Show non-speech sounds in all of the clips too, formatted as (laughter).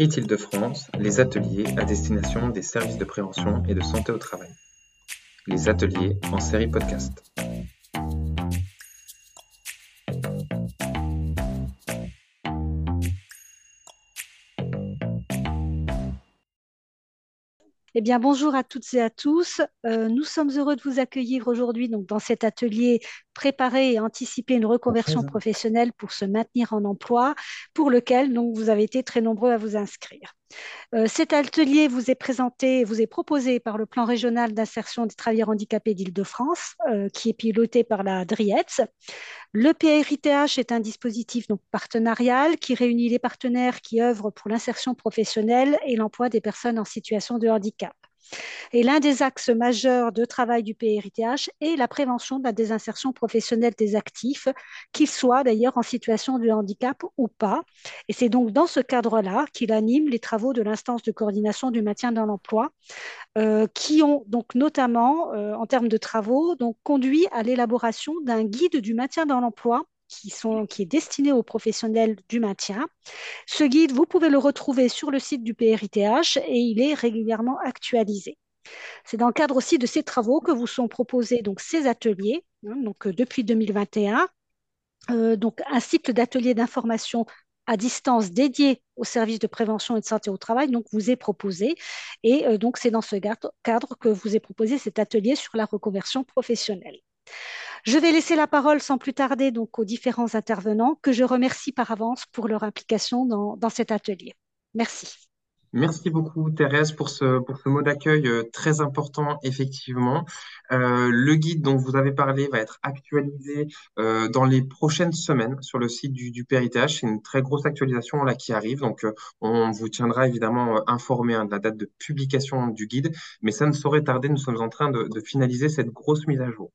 HIT-Île-de-France, les ateliers à destination des services de prévention et de santé au travail. Les ateliers en série podcast. Eh bien, bonjour à toutes et à tous. Euh, nous sommes heureux de vous accueillir aujourd'hui donc, dans cet atelier préparer et anticiper une reconversion professionnelle pour se maintenir en emploi, pour lequel donc, vous avez été très nombreux à vous inscrire. Euh, cet atelier vous est présenté, vous est proposé par le plan régional d'insertion des travailleurs handicapés d'Île-de-France, euh, qui est piloté par la DRIETS. Le PRITH est un dispositif donc, partenarial qui réunit les partenaires qui œuvrent pour l'insertion professionnelle et l'emploi des personnes en situation de handicap. Et l'un des axes majeurs de travail du PRITH est la prévention de la désinsertion professionnelle des actifs, qu'ils soient d'ailleurs en situation de handicap ou pas. Et c'est donc dans ce cadre-là qu'il anime les travaux de l'instance de coordination du maintien dans l'emploi, euh, qui ont donc notamment, euh, en termes de travaux, donc conduit à l'élaboration d'un guide du maintien dans l'emploi qui, est destiné aux professionnels du maintien. Ce guide, vous pouvez le retrouver sur le site du PRITH et il est régulièrement actualisé. C'est dans le cadre aussi de ces travaux que vous sont proposés donc, ces ateliers, hein, donc, euh, depuis 2021. Euh, donc, un cycle d'ateliers d'information à distance dédié au service de prévention et de santé au travail donc vous est proposé et euh, donc c'est dans ce cadre que vous est proposé cet atelier sur la reconversion professionnelle. Je vais laisser la parole sans plus tarder donc aux différents intervenants que je remercie par avance pour leur implication dans, cet atelier. Merci. Merci beaucoup Thérèse pour ce, pour ce mot d'accueil euh, très important effectivement. Euh, le guide dont vous avez parlé va être actualisé euh, dans les prochaines semaines sur le site du, du PRITH. C'est une très grosse actualisation là qui arrive, donc on vous tiendra évidemment informé hein, de la date de publication du guide, mais ça ne saurait tarder, nous sommes en train de, de finaliser cette grosse mise à jour.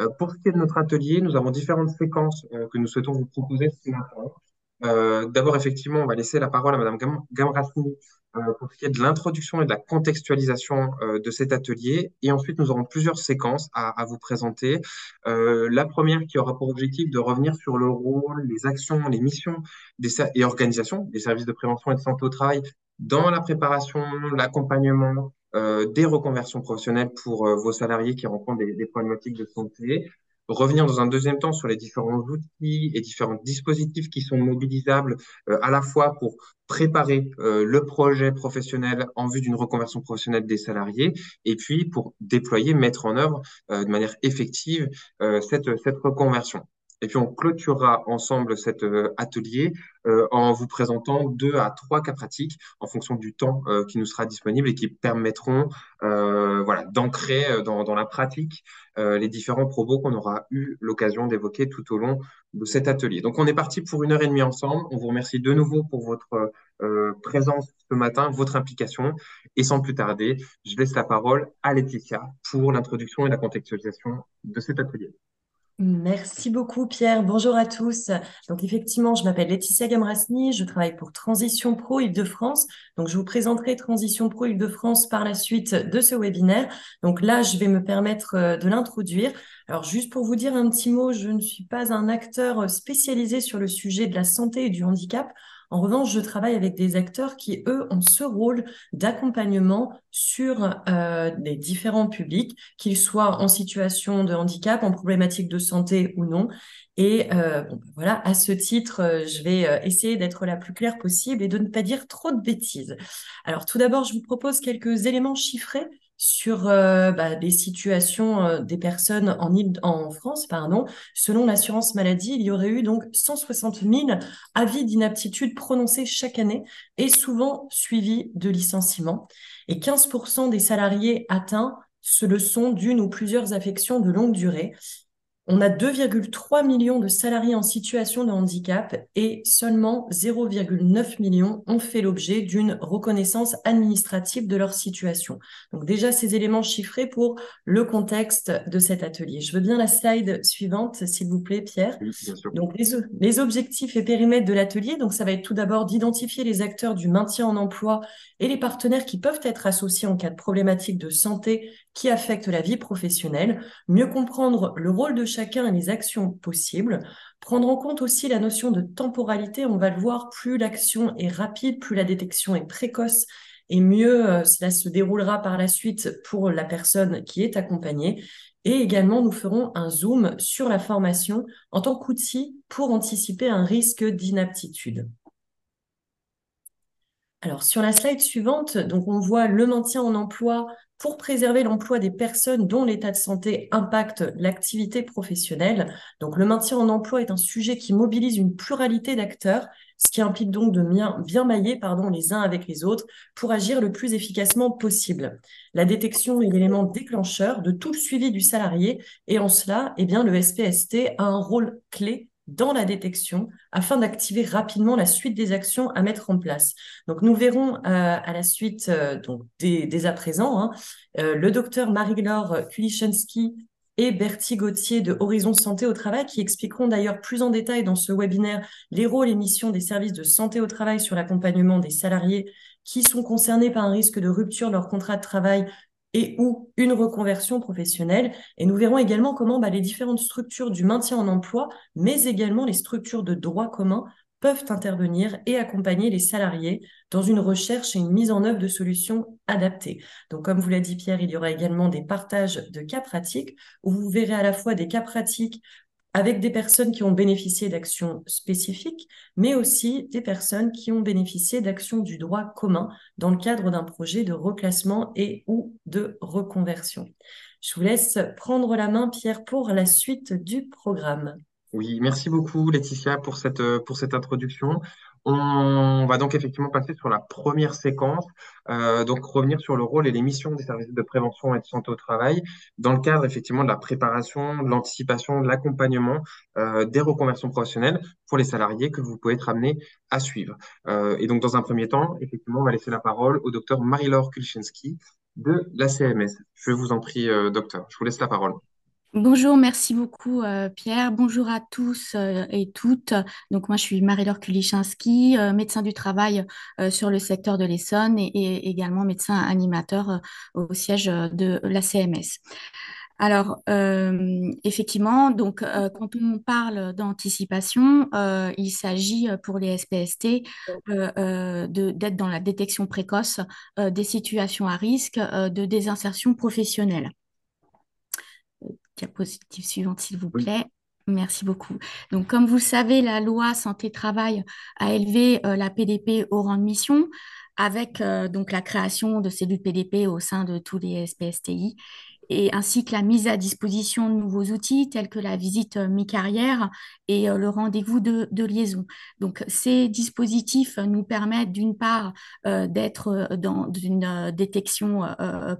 Euh, pour ce qui est de notre atelier, nous avons différentes séquences euh, que nous souhaitons vous proposer ce matin. Euh, d'abord, effectivement, on va laisser la parole à Madame Gam pour ce qui est de l'introduction et de la contextualisation de cet atelier. Et ensuite, nous aurons plusieurs séquences à, vous présenter. la première qui aura pour objectif de revenir sur le rôle, les actions, les missions des, et organisations des services de prévention et de santé au travail dans la préparation, l'accompagnement, euh, des reconversions professionnelles pour euh, vos salariés qui rencontrent des, problématiques de santé. Revenir dans un deuxième temps sur les différents outils et différents dispositifs qui sont mobilisables euh, à la fois pour préparer le projet professionnel en vue d'une reconversion professionnelle des salariés et puis pour déployer, mettre en œuvre de manière effective cette reconversion. Et puis on clôturera ensemble cet euh, atelier euh, en vous présentant deux à trois cas pratiques en fonction du temps euh, qui nous sera disponible et qui permettront voilà, d'ancrer dans, dans, la pratique les différents propos qu'on aura eu l'occasion d'évoquer tout au long de cet atelier. Donc on est parti pour une heure et demie ensemble. On vous remercie de nouveau pour votre présence ce matin, votre implication. Et sans plus tarder, je laisse la parole à Laetitia pour l'introduction et la contextualisation de cet atelier. Merci beaucoup Pierre. Bonjour à tous. Donc effectivement, je m'appelle Laetitia Gamrasni, je travaille pour Transition Pro Île-de-France. Donc je vous présenterai Transition Pro Île-de-France par la suite de ce webinaire. Donc là, je vais me permettre euh, de l'introduire. Alors juste pour vous dire un petit mot, je ne suis pas un acteur spécialisé sur le sujet de la santé et du handicap. En revanche, je travaille avec des acteurs qui, eux, ont ce rôle d'accompagnement sur euh, les différents publics, qu'ils soient en situation de handicap, en problématique de santé ou non. Et euh, ben voilà, à ce titre, euh, je vais euh, essayer d'être la plus claire possible et de ne pas dire trop de bêtises. Alors tout d'abord, je vous propose quelques éléments chiffrés sur euh, bah, des situations euh, des personnes en, France. Pardon. Selon l'assurance maladie, il y aurait eu donc 160 000 avis d'inaptitude prononcés chaque année et souvent suivis de licenciements. Et 15% des salariés atteints se le sont d'une ou plusieurs affections de longue durée. On a 2,3 millions de salariés en situation de handicap et seulement 0,9 millions ont fait l'objet d'une reconnaissance administrative de leur situation. Donc déjà ces éléments chiffrés pour le contexte de cet atelier. Je veux bien la slide suivante, s'il vous plaît, Pierre. Donc les, objectifs et périmètres de l'atelier, donc ça va être tout d'abord d'identifier les acteurs du maintien en emploi et les partenaires qui peuvent être associés en cas de problématiques de santé qui affectent la vie professionnelle, mieux comprendre le rôle de chacun et les actions possibles, Prendre en compte aussi la notion de temporalité, on va le voir, plus l'action est rapide, plus la détection est précoce et mieux euh, cela se déroulera par la suite pour la personne qui est accompagnée. Et également, nous ferons un zoom sur la formation en tant qu'outil pour anticiper un risque d'inaptitude. Alors, sur la slide suivante, donc on voit le maintien en emploi pour préserver l'emploi des personnes dont l'état de santé impacte l'activité professionnelle. Donc, le maintien en emploi est un sujet qui mobilise une pluralité d'acteurs, ce qui implique donc de bien, mailler pardon, les uns avec les autres pour agir le plus efficacement possible. La détection est l'élément déclencheur de tout le suivi du salarié et en cela, eh bien, le SPST a un rôle clé dans la détection afin d'activer rapidement la suite des actions à mettre en place. Donc nous verrons euh, à la suite, euh, dès, à présent, hein, euh, le docteur Marie-Laure Kulichensky et Bertie Gauthier de Horizon Santé au Travail qui expliqueront d'ailleurs plus en détail dans ce webinaire les rôles et missions des services de santé au travail sur l'accompagnement des salariés qui sont concernés par un risque de rupture de leur contrat de travail et ou une reconversion professionnelle. Et nous verrons également comment bah, les différentes structures du maintien en emploi, mais également les structures de droit commun peuvent intervenir et accompagner les salariés dans une recherche et une mise en œuvre de solutions adaptées. Donc, comme vous l'a dit Pierre, il y aura également des partages de cas pratiques où vous verrez à la fois des cas pratiques avec des personnes qui ont bénéficié d'actions spécifiques, mais aussi des personnes qui ont bénéficié d'actions du droit commun dans le cadre d'un projet de reclassement et ou de reconversion. Je vous laisse prendre la main, Pierre, pour la suite du programme. Oui, merci beaucoup Laetitia pour cette, pour cette introduction. On va donc effectivement passer sur la première séquence, euh, donc revenir sur le rôle et les missions des services de prévention et de santé au travail dans le cadre effectivement de la préparation, de l'anticipation, de l'accompagnement euh, des reconversions professionnelles pour les salariés que vous pouvez être amenés à suivre. Euh, et donc dans un premier temps, effectivement, on va laisser la parole au docteur Marie-Laure Kulczynski de la CMS. Je vous en prie, docteur, je vous laisse la parole. Bonjour, merci beaucoup euh, Pierre. Bonjour à tous euh, et toutes. Donc moi je suis Marie-Laure Kulichinski, euh, médecin du travail sur le secteur de l'Essonne et, également médecin animateur au siège de la CMS. Alors, effectivement, donc, quand on parle d'anticipation, il s'agit pour les SPST d'être dans la détection précoce des situations à risque de désinsertion professionnelle diapositive suivante, s'il vous plaît. Merci beaucoup. Donc, comme vous le savez, la loi santé-travail a élevé euh, la PDP au rang de mission avec euh, donc la création de cellules PDP au sein de tous les SPSTI et ainsi que la mise à disposition de nouveaux outils tels que la visite euh, mi-carrière et euh, le rendez-vous de, liaison. Donc, ces dispositifs nous permettent d'une part euh, d'être dans une détection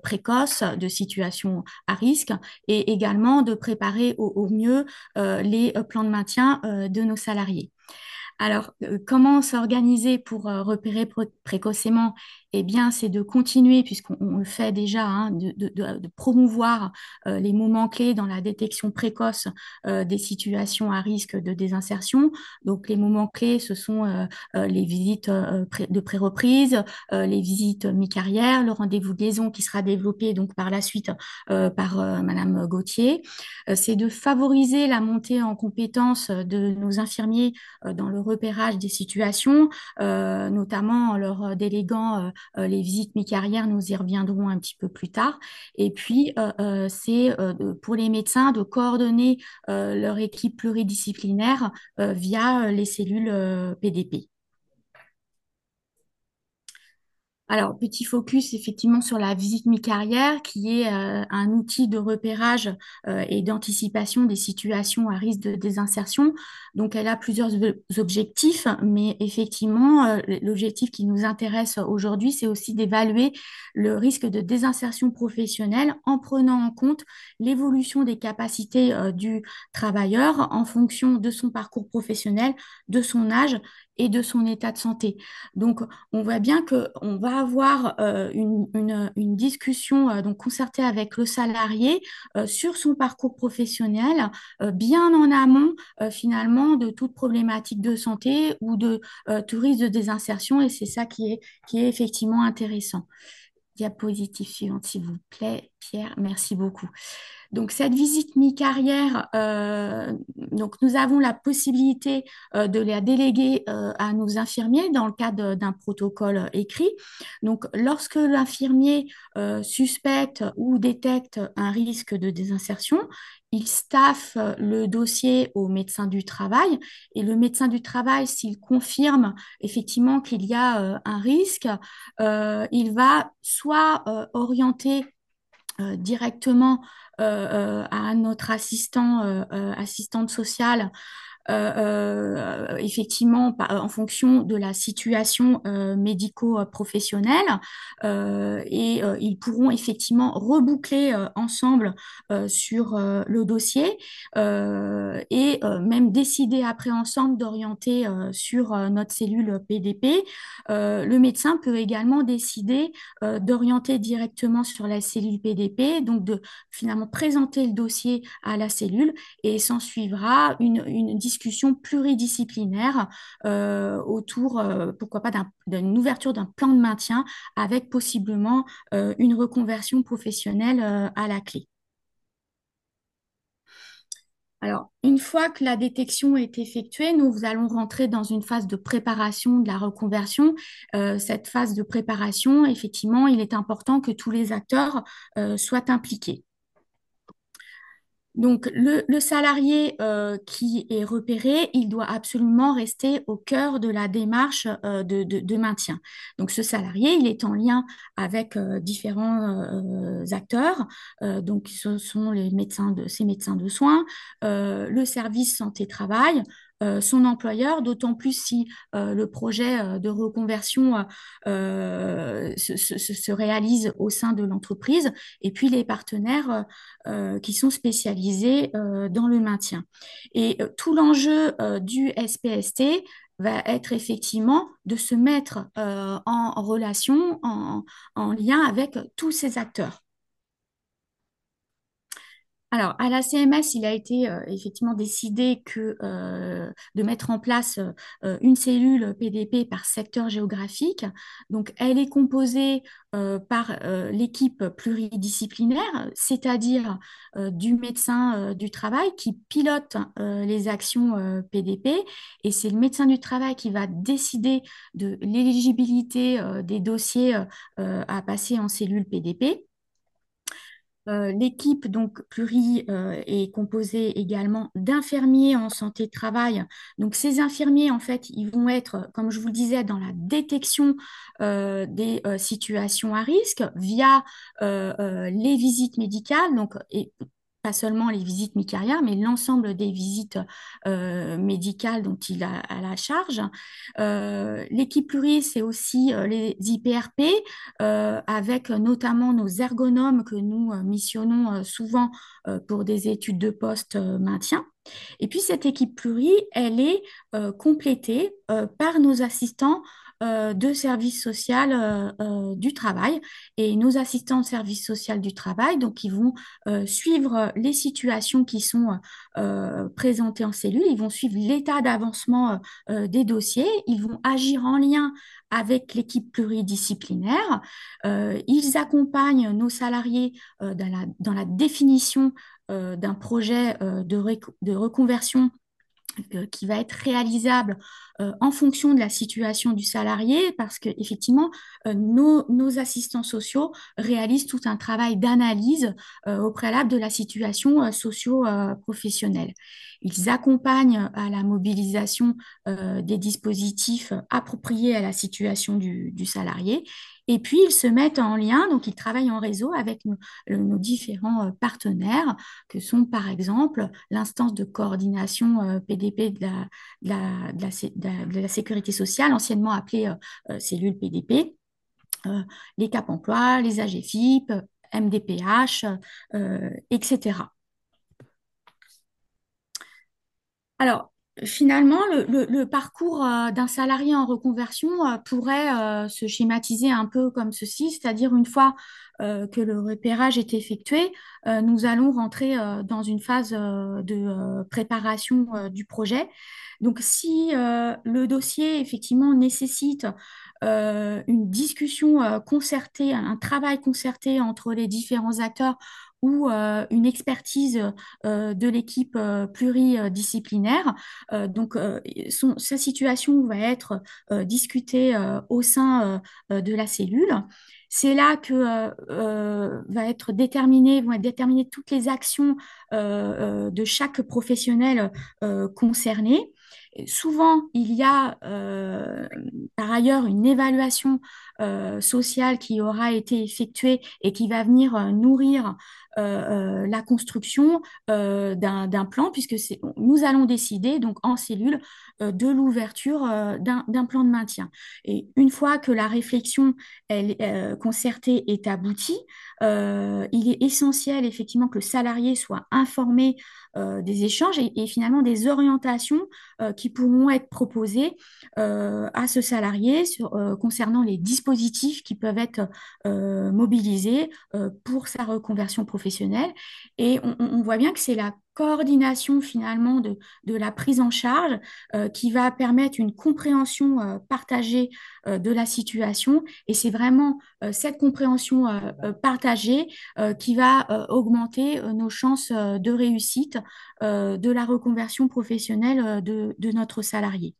précoce de situations à risque et également de préparer au mieux les plans de maintien de nos salariés. Alors, euh, comment s'organiser pour euh, repérer précocement Eh bien, c'est de continuer, puisqu'on le fait déjà, hein, de, promouvoir euh, les moments clés dans la détection précoce des situations à risque de désinsertion. Donc, les moments clés, ce sont les visites de pré-reprise, les visites mi-carrière, le rendez-vous de liaison qui sera développé donc par la suite par Madame Gauthier. c'est de favoriser la montée en compétences de nos infirmiers dans le repérage des situations, euh, notamment en leur déléguant euh, les visites mi-carrière, nous y reviendrons un petit peu plus tard. Et puis, euh, c'est pour les médecins de coordonner leur équipe pluridisciplinaire via les cellules PDP. Alors, petit focus effectivement sur la visite mi-carrière, qui est euh, un outil de repérage euh, et d'anticipation des situations à risque de désinsertion. Donc, elle a plusieurs objectifs, mais effectivement, euh, l'objectif qui nous intéresse aujourd'hui, c'est aussi d'évaluer le risque de désinsertion professionnelle en prenant en compte l'évolution des capacités du travailleur en fonction de son parcours professionnel, de son âge et de son état de santé. Donc, on voit bien qu'on va avoir euh, une, discussion euh, donc concertée avec le salarié euh, sur son parcours professionnel, bien en amont finalement de toute problématique de santé ou de tourisme de désinsertion, et c'est ça qui est, qui est effectivement intéressant. Diapositive suivante, s'il vous plaît, Pierre. Merci beaucoup. Donc, cette visite mi-carrière, euh, nous avons la possibilité euh, de la déléguer euh, à nos infirmiers dans le cadre d'un protocole écrit. Donc, lorsque l'infirmier suspecte ou détecte un risque de désinsertion, il staffe le dossier au médecin du travail et le médecin du travail, s'il confirme effectivement qu'il y a un risque, il va soit orienter directement à notre assistant, assistante sociale euh, euh, effectivement euh, en fonction de la situation médico-professionnelle et ils pourront effectivement reboucler ensemble sur le dossier et même décider après ensemble d'orienter sur notre cellule PDP. le médecin peut également décider d'orienter directement sur la cellule PDP, donc de finalement présenter le dossier à la cellule et s'en suivra une, une discussion discussion pluridisciplinaire euh, autour, euh, pourquoi pas, d'une ouverture d'un plan de maintien avec possiblement euh, une reconversion professionnelle à la clé. Alors, une fois que la détection est effectuée, nous allons rentrer dans une phase de préparation de la reconversion. cette phase de préparation, effectivement, il est important que tous les acteurs soient impliqués. Donc, le, salarié euh, qui est repéré, il doit absolument rester au cœur de la démarche euh, de, maintien. Donc, ce salarié, il est en lien avec euh, différents acteurs. donc, ce sont les médecins de, ces médecins de soins, le service santé-travail, son employeur, d'autant plus si euh, le projet euh, de reconversion se, réalise au sein de l'entreprise, et puis les partenaires qui sont spécialisés dans le maintien. Et tout l'enjeu du SPST va être effectivement de se mettre en relation, en lien avec tous ces acteurs. Alors, à la CMS, il a été euh, effectivement décidé euh, de mettre en place euh, une cellule PDP par secteur géographique. Donc, elle est composée par l'équipe pluridisciplinaire, c'est-à-dire du médecin du travail qui pilote les actions PDP. Et c'est le médecin du travail qui va décider de l'éligibilité des dossiers à passer en cellule PDP. Euh, l'équipe donc pluri euh, est composée également d'infirmiers en santé de travail. Donc ces infirmiers en fait, ils vont être, comme je vous le disais, dans la détection euh, des situations à risque via les visites médicales. Donc et pas seulement les visites mi-carrière, mais l'ensemble des visites euh, médicales dont il a à la charge. Euh, l'équipe plurie, c'est aussi euh, les IPRP, avec notamment nos ergonomes que nous missionnons souvent pour des études de poste maintien. Et puis cette équipe plurie, elle est complétée par nos assistants de service social euh, euh, du travail. Et nos assistants de service social du travail, donc ils vont suivre les situations qui sont présentées en cellule, ils vont suivre l'état d'avancement des dossiers, ils vont agir en lien avec l'équipe pluridisciplinaire. ils accompagnent nos salariés dans la, définition d'un projet de reconversion qui va être réalisable euh, en fonction de la situation du salarié, parce que effectivement, euh, nos, assistants sociaux réalisent tout un travail d'analyse euh, au préalable de la situation socio-professionnelle. Ils accompagnent à la mobilisation des dispositifs appropriés à la situation du, salarié et puis, ils se mettent en lien, donc ils travaillent en réseau avec nos, différents partenaires, que sont par exemple l'instance de coordination PDP de la, de la, sécurité sociale, anciennement appelée cellule PDP, les CAP emploi, les AGFIP, MDPH, etc. Alors, Finalement, le, parcours euh, d'un salarié en reconversion euh, pourrait euh, se schématiser un peu comme ceci, c'est-à-dire une fois que le repérage est effectué, nous allons rentrer dans une phase de préparation du projet. Donc, si le dossier effectivement nécessite une discussion concertée, un travail concerté entre les différents acteurs ou une expertise de l'équipe pluridisciplinaire. donc, sa situation va être discutée au sein de la cellule. C'est là que va être vont être déterminées toutes les actions de chaque professionnel concerné. Souvent, il y a par ailleurs une évaluation sociale qui aura été effectuée et qui va venir nourrir euh, euh, la construction euh, d'un plan, puisque nous allons décider donc en cellule de l'ouverture d'un plan de maintien. Et une fois que la réflexion elle, concertée est aboutie, il est essentiel effectivement que le salarié soit informé des échanges et, finalement des orientations qui pourront être proposées à ce salarié sur, concernant les dispositifs qui peuvent être mobilisés pour sa reconversion professionnelle et on, voit bien que c'est la coordination finalement de, la prise en charge euh, qui va permettre une compréhension euh, partagée euh, de la situation. Et c'est vraiment cette compréhension partagée qui va augmenter nos chances de réussite de la reconversion professionnelle de notre salarié.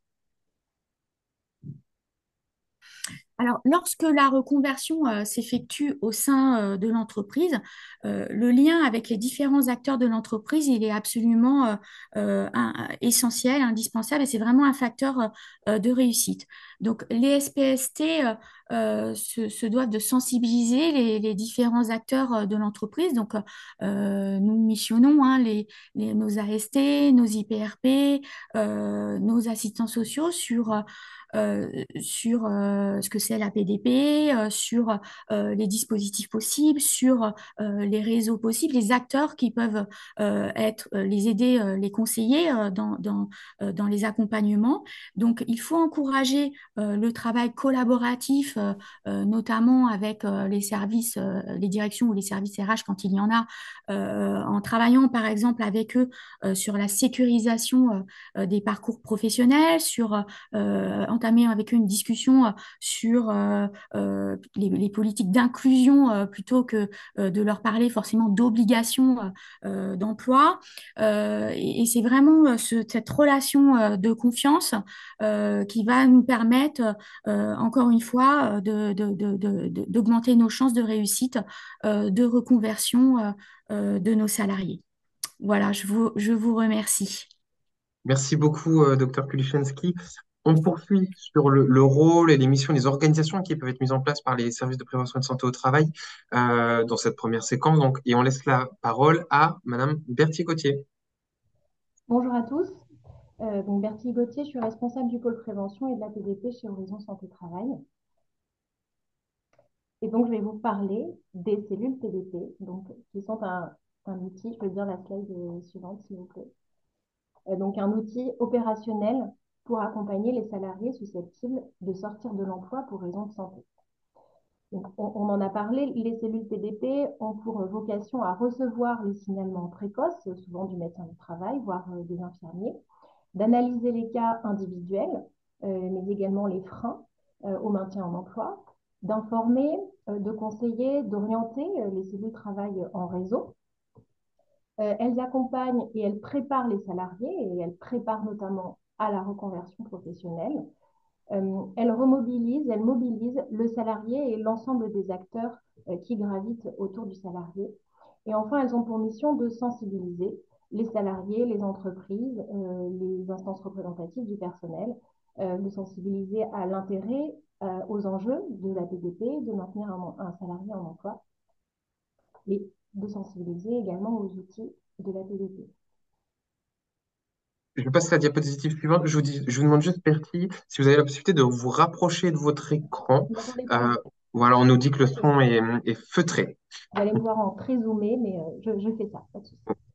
Alors, lorsque la reconversion euh, s'effectue au sein euh, de l'entreprise, euh, le lien avec les différents acteurs de l'entreprise, il est absolument essentiel, indispensable, et c'est vraiment un facteur de réussite. Donc, les SPST se, doivent de sensibiliser les, différents acteurs de l'entreprise. Donc, nous missionnons hein, les, nos AST, nos IPRP, nos assistants sociaux sur sur euh, ce que c'est la PDP, euh, sur les dispositifs possibles, sur les réseaux possibles, les acteurs qui peuvent être, les aider, les conseiller dans, dans, les accompagnements. Donc, il faut encourager le travail collaboratif, notamment avec les services, les directions ou les services RH quand il y en a, en travaillant par exemple avec eux sur la sécurisation des parcours professionnels, sur avec eux une discussion euh, sur euh, euh, les, politiques d'inclusion plutôt que de leur parler forcément d'obligation d'emploi. et, c'est vraiment cette relation de confiance qui va nous permettre, encore une fois, d'augmenter nos chances de réussite de reconversion de nos salariés. Voilà, je vous, je vous remercie. Merci beaucoup, docteur Kulichensky. On poursuit sur le, rôle et les missions, les organisations qui peuvent être mises en place par les services de prévention et de santé au travail euh, dans cette première séquence. Donc, et on laisse la parole à Madame Berthier-Gauthier. Bonjour à tous. Euh, donc Gauthier, je suis responsable du pôle prévention et de la PDP chez Horizon Santé Travail. Et donc, je vais vous parler des cellules PDP, donc, qui sont un, outil, je peux dire la slide suivante, s'il vous plaît. Euh, donc, un outil opérationnel pour accompagner les salariés susceptibles de sortir de l'emploi pour raison de santé. on, en a parlé, les cellules PDP ont pour vocation à recevoir les signalements précoces, souvent du médecin du travail, voire euh, des infirmiers, d'analyser les cas individuels, euh, mais également les freins euh, au maintien en emploi, d'informer, de conseiller, d'orienter. les cellules travaillent en réseau. elles accompagnent et elles préparent les salariés et elles préparent notamment à la reconversion professionnelle. Euh, elle remobilise, elle mobilise le salarié et l'ensemble des acteurs euh, qui gravitent autour du salarié. Et enfin, elles ont pour mission de sensibiliser les salariés, les entreprises, euh, les instances représentatives du personnel, de sensibiliser à l'intérêt, aux enjeux de la PDP, de maintenir un, un, salarié en emploi, et de sensibiliser également aux outils de la PDP. Je passe à la diapositive suivante. Je vous, dis, je vous demande juste, Bertie, si vous avez la possibilité de vous rapprocher de votre écran. Euh, voilà, on nous dit que le son est, feutré. Vous allez me voir en très zoomé, mais euh, je, fais ça.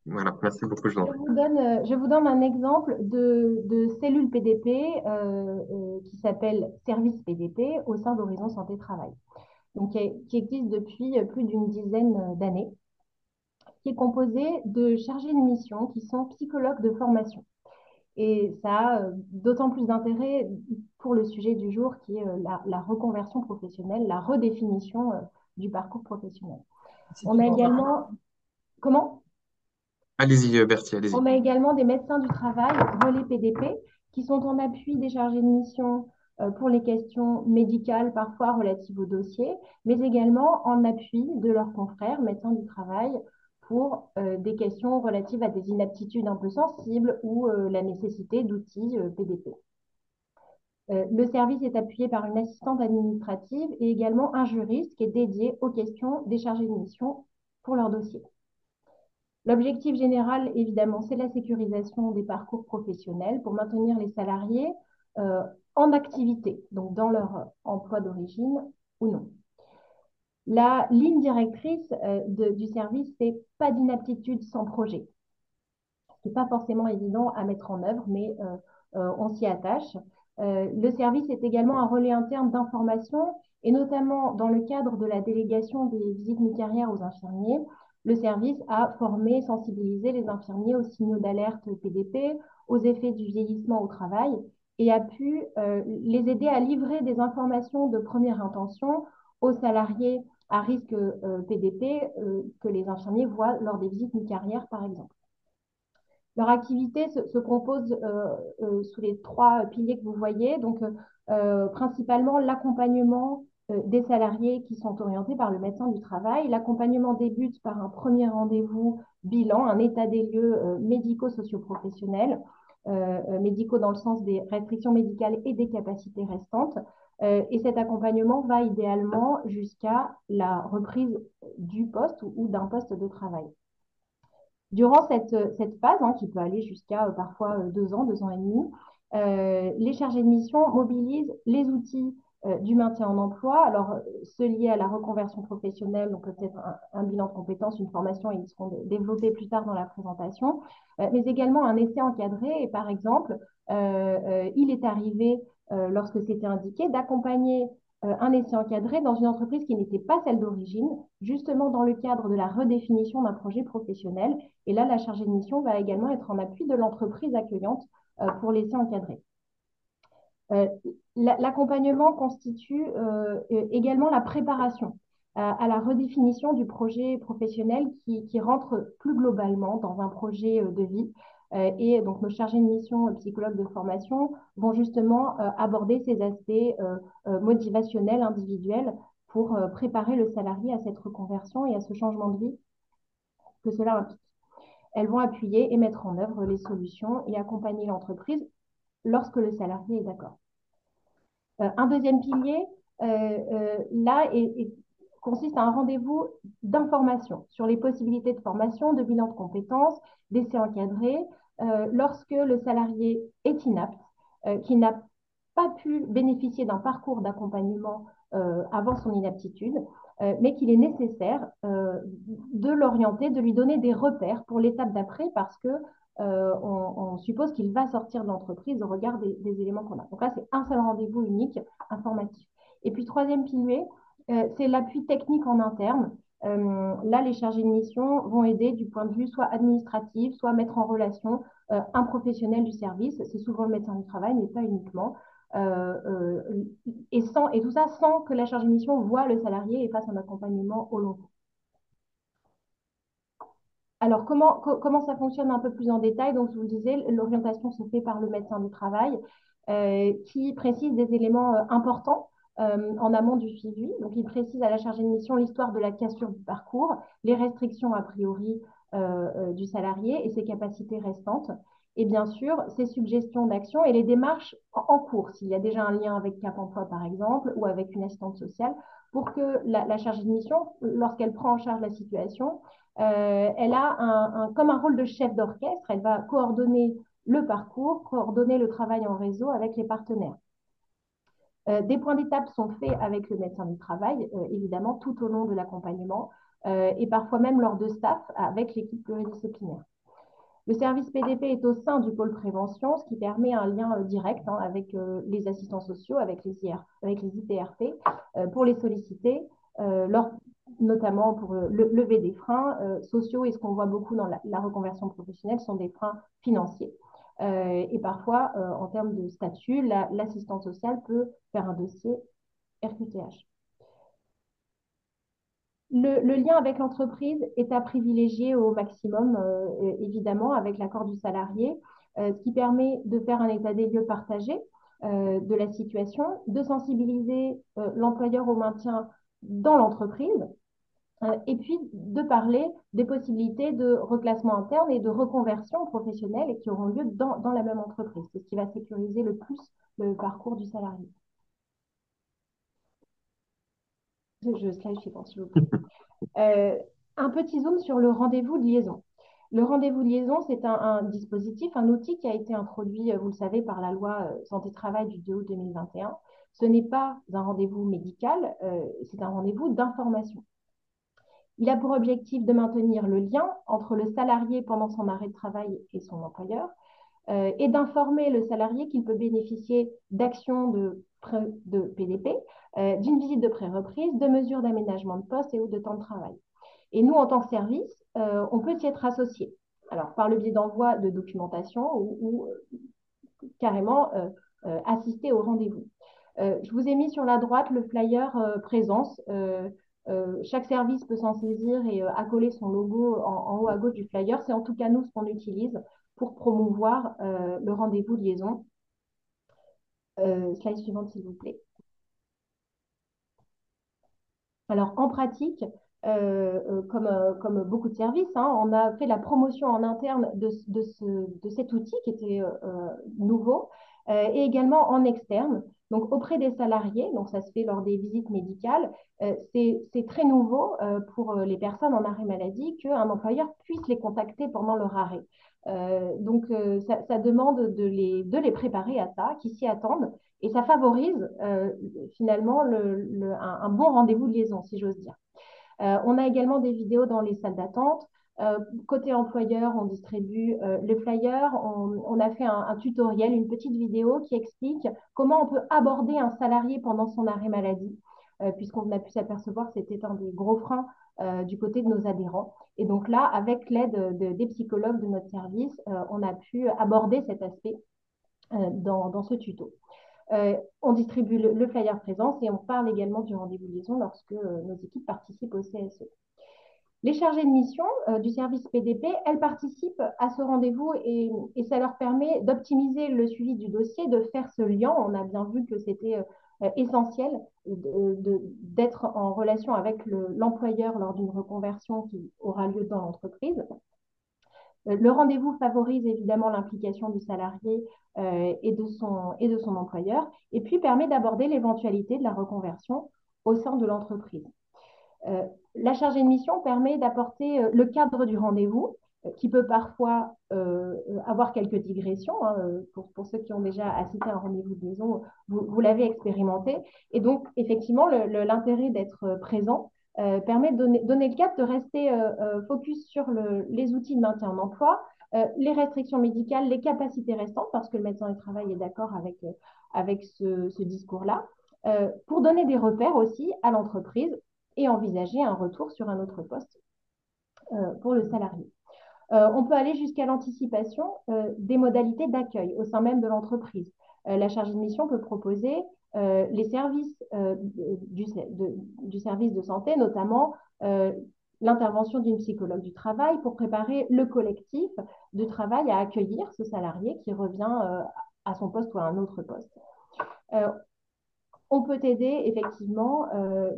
Voilà, merci beaucoup. Je, vous donne, euh, je vous donne un exemple de, de cellule PDP qui s'appelle Service PDP au sein d'Horizon Santé Travail, donc qui, existe depuis plus d'une dizaine d'années, qui est composé de chargés de mission qui sont psychologues de formation Et ça a d'autant plus d'intérêt pour le sujet du jour qui est la, reconversion professionnelle, la redéfinition du parcours professionnel. On a également... Comment? Allez-y, Bertie, allez-y. On a également des médecins du travail, relais PDP, qui sont en appui des chargés de mission euh, pour les questions médicales, parfois relatives au dossier, mais également en appui de leurs confrères, médecins du travail, pour euh, des questions relatives à des inaptitudes un peu sensibles ou euh, la nécessité d'outils PDP. le service est appuyé par une assistante administrative et également un juriste qui est dédié aux questions des chargés de mission pour leur dossier. L'objectif général, évidemment, c'est la sécurisation des parcours professionnels pour maintenir les salariés euh, en activité, donc dans leur emploi d'origine ou non. La ligne directrice euh, du service, c'est pas d'inaptitude sans projet. Ce n'est pas forcément évident à mettre en œuvre, mais euh, on s'y attache. le service est également un relais interne d'information, et notamment dans le cadre de la délégation des visites mi-carrière aux infirmiers, le service a formé, sensibilisé les infirmiers aux signaux d'alerte PDP, aux effets du vieillissement au travail et a pu euh, les aider à livrer des informations de première intention aux salariés à risque PDP euh, euh, que les infirmiers voient lors des visites mi-carrière, par exemple. Leur activité se, compose sous les trois piliers que vous voyez, donc principalement l'accompagnement euh, des salariés qui sont orientés par le médecin du travail. L'accompagnement débute par un premier rendez-vous bilan, un état des lieux euh, médico-socioprofessionnels, euh, médicaux dans le sens des restrictions médicales et des capacités restantes. Et cet accompagnement va idéalement jusqu'à la reprise du poste ou, d'un poste de travail. Durant cette, phase, hein, qui peut aller jusqu'à parfois deux ans, deux ans et demi, les chargés de mission mobilisent les outils euh, du maintien en emploi. Alors, ceux liés à la reconversion professionnelle, donc peut-être un, bilan de compétences, une formation, ils seront développés plus tard dans la présentation, euh, mais également un essai encadré. Et par exemple, euh, il est arrivé, lorsque c'était indiqué, d'accompagner un essai encadré dans une entreprise qui n'était pas celle d'origine, justement dans le cadre de la redéfinition d'un projet professionnel. Et là, la chargée de mission va également être en appui de l'entreprise accueillante pour l'essai encadré. Euh, l'accompagnement constitue euh, également la préparation à, la redéfinition du projet professionnel qui, rentre plus globalement dans un projet euh, de vie. Et donc, nos chargés de mission psychologues de formation vont justement aborder ces aspects motivationnels, individuels, pour préparer le salarié à cette reconversion et à ce changement de vie que cela implique. Elles vont appuyer et mettre en œuvre les solutions et accompagner l'entreprise lorsque le salarié est d'accord. Euh, un deuxième pilier, euh, euh, là, consiste à un rendez-vous d'information sur les possibilités de formation, de bilan de compétences, d'essais encadrés, lorsque le salarié est inapte, qui n'a pas pu bénéficier d'un parcours d'accompagnement avant son inaptitude, mais qu'il est nécessaire de l'orienter, de lui donner des repères pour l'étape d'après, parce que euh, suppose qu'il va sortir de l'entreprise au regard des, éléments qu'on a. Donc là, c'est un seul rendez-vous unique informatif. Et puis, troisième pilier, euh, c'est l'appui technique en interne. Euh, là, les chargés de mission vont aider du point de vue soit administratif, soit mettre en relation un professionnel du service. C'est souvent le médecin du travail, mais pas uniquement. et, sans, et tout ça sans que la chargée de mission voit le salarié et fasse un accompagnement au long cours. Alors, comment, comment ça fonctionne un peu plus en détail? Donc, je vous le disais, l'orientation se fait par le médecin du travail euh, qui précise des éléments euh, importants euh, en amont du suivi. Donc, il précise à la chargée de mission l'histoire de la cassure du parcours, les restrictions a priori du salarié et ses capacités restantes. Et bien sûr, ses suggestions d'action et les démarches en, cours, s'il y a déjà un lien avec Cap Emploi, par exemple, ou avec une assistante sociale, pour que la, la chargée de mission, lorsqu'elle prend en charge la situation, euh, elle a un, comme un rôle de chef d'orchestre. Elle va coordonner le parcours, coordonner le travail en réseau avec les partenaires. Euh, des points d'étape sont faits avec le médecin du travail, euh, évidemment, tout au long de l'accompagnement et parfois même lors de staff avec l'équipe pluridisciplinaire. Le service PDP est au sein du pôle prévention, ce qui permet un lien direct hein, avec les assistants sociaux, avec les, IR, IPRP, pour les solliciter notamment pour euh, lever des freins euh, sociaux. Et ce qu'on voit beaucoup dans la, reconversion professionnelle sont des freins financiers. Et parfois, en termes de statut, l'assistante sociale peut faire un dossier RQTH. Le, lien avec l'entreprise est à privilégier au maximum, euh, évidemment, avec l'accord du salarié, euh, ce qui permet de faire un état des lieux partagé euh, de la situation, de sensibiliser l'employeur au maintien dans l'entreprise, et puis de parler des possibilités de reclassement interne et de reconversion professionnelle qui auront lieu dans, dans la même entreprise. C'est ce qui va sécuriser le plus le parcours du salarié. Je slide suivant, s'il vous plaît. (laughs) Euh, un petit zoom sur le rendez-vous de liaison. Le rendez-vous de liaison, c'est un, dispositif, un outil qui a été introduit, euh, vous le savez, par la loi euh, santé-travail du 2 août 2021. Ce n'est pas un rendez-vous médical, c'est un rendez-vous d'information. Il a pour objectif de maintenir le lien entre le salarié pendant son arrêt de travail et son employeur et d'informer le salarié qu'il peut bénéficier d'actions de, PDP euh, d'une visite de pré-reprise, de mesures d'aménagement de poste et ou de temps de travail. Et nous, en tant que service, euh, on peut y être associé. Alors, par le biais d'envoi de documentation ou, euh, carrément assister au rendez-vous. je vous ai mis sur la droite le flyer présence. Chaque service peut s'en saisir et accoler son logo en, haut à gauche du flyer. C'est en tout cas nous ce qu'on utilise pour promouvoir le rendez-vous liaison. slide suivante, s'il vous plaît. Alors, en pratique, euh, euh, comme, euh, beaucoup de services, hein, on a fait la promotion en interne de, cet outil qui était nouveau et également en externe, donc auprès des salariés. Donc, ça se fait lors des visites médicales. C'est très nouveau pour les personnes en arrêt maladie qu'un employeur puisse les contacter pendant leur arrêt. donc, ça, demande de les, préparer à ça, qu'ils s'y attendent et ça favorise euh, finalement un, bon rendez-vous de liaison, si j'ose dire. Euh, on a également des vidéos dans les salles d'attente. Euh, côté employeur, on distribue les flyers. On, a fait un, tutoriel, une petite vidéo qui explique comment on peut aborder un salarié pendant son arrêt maladie, puisqu'on a pu s'apercevoir que c'était un des gros freins du côté de nos adhérents. Et donc là, avec l'aide des psychologues de notre service, on a pu aborder cet aspect dans, ce tuto. Euh, on distribue le, flyer présence et on parle également du rendez-vous liaison lorsque euh, nos équipes participent au CSE. Les chargés de mission euh, du service PDP, elles participent à ce rendez-vous et, ça leur permet d'optimiser le suivi du dossier, de faire ce lien. On a bien vu que c'était essentiel d'être en relation avec l'employeur lors d'une reconversion qui aura lieu dans l'entreprise. Euh, le rendez-vous favorise évidemment l'implication du salarié euh, et, de son, et de son employeur, et puis permet d'aborder l'éventualité de la reconversion au sein de l'entreprise. Euh, la chargée de mission permet d'apporter le cadre du rendez-vous, qui peut parfois avoir quelques digressions. Hein, pour, ceux qui ont déjà assisté à un rendez-vous de maison, vous, l'avez expérimenté. Et donc, effectivement, l'intérêt d'être présent euh, permet de donner, le cap, de rester euh, euh, focus sur les outils de maintien en emploi, les restrictions médicales, les capacités restantes, parce que le médecin du travail est d'accord avec, avec ce, discours-là, pour donner des repères aussi à l'entreprise et envisager un retour sur un autre poste pour le salarié. on peut aller jusqu'à l'anticipation des modalités d'accueil au sein même de l'entreprise. la chargée de mission peut proposer euh, les services euh, du, service de santé, notamment euh, l'intervention d'une psychologue du travail pour préparer le collectif de travail à accueillir ce salarié qui revient à son poste ou à un autre poste. On peut aider effectivement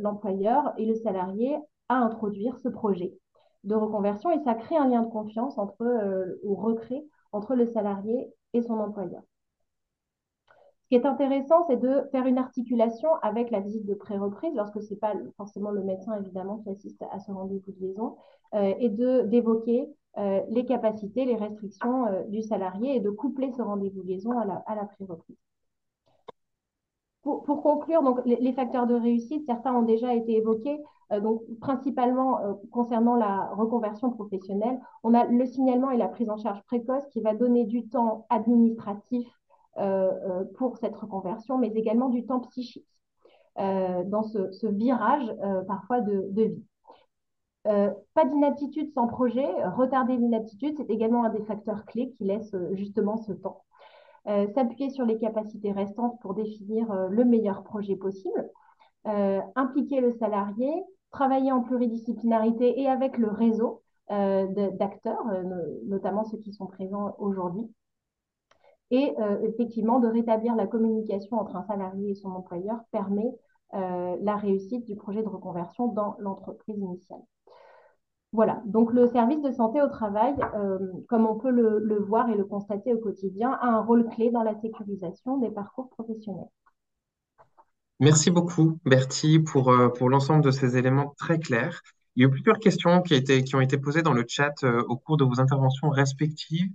l'employeur et le salarié à introduire ce projet de reconversion et ça crée un lien de confiance entre, ou recrée entre le salarié et son employeur. Ce qui est intéressant, c'est de faire une articulation avec la visite de pré-reprise, lorsque ce n'est pas forcément le médecin, évidemment, qui assiste à ce rendez-vous de liaison, euh, et d'évoquer euh, les capacités, les restrictions euh, du salarié et de coupler ce rendez-vous de liaison à la pré-reprise. Pour, conclure, donc, les, facteurs de réussite, certains ont déjà été évoqués. donc, principalement concernant la reconversion professionnelle, on a le signalement et la prise en charge précoce qui va donner du temps administratif euh, euh, pour cette reconversion, mais également du temps psychique euh, dans ce, virage parfois de, vie. pas d'inaptitude sans projet. Retarder l'inaptitude, c'est également un des facteurs clés qui laisse justement ce temps. S'appuyer sur les capacités restantes pour définir le meilleur projet possible. impliquer le salarié, travailler en pluridisciplinarité et avec le réseau d'acteurs, notamment ceux qui sont présents aujourd'hui et euh, effectivement, de rétablir la communication entre un salarié et son employeur permet euh, la réussite du projet de reconversion dans l'entreprise initiale. Voilà, donc le service de santé au travail, euh, comme on peut le, voir et le constater au quotidien, a un rôle clé dans la sécurisation des parcours professionnels. Merci beaucoup, Bertie, pour, pour l'ensemble de ces éléments très clairs. Il y a eu plusieurs questions qui, ont été posées dans le chat au cours de vos interventions respectives.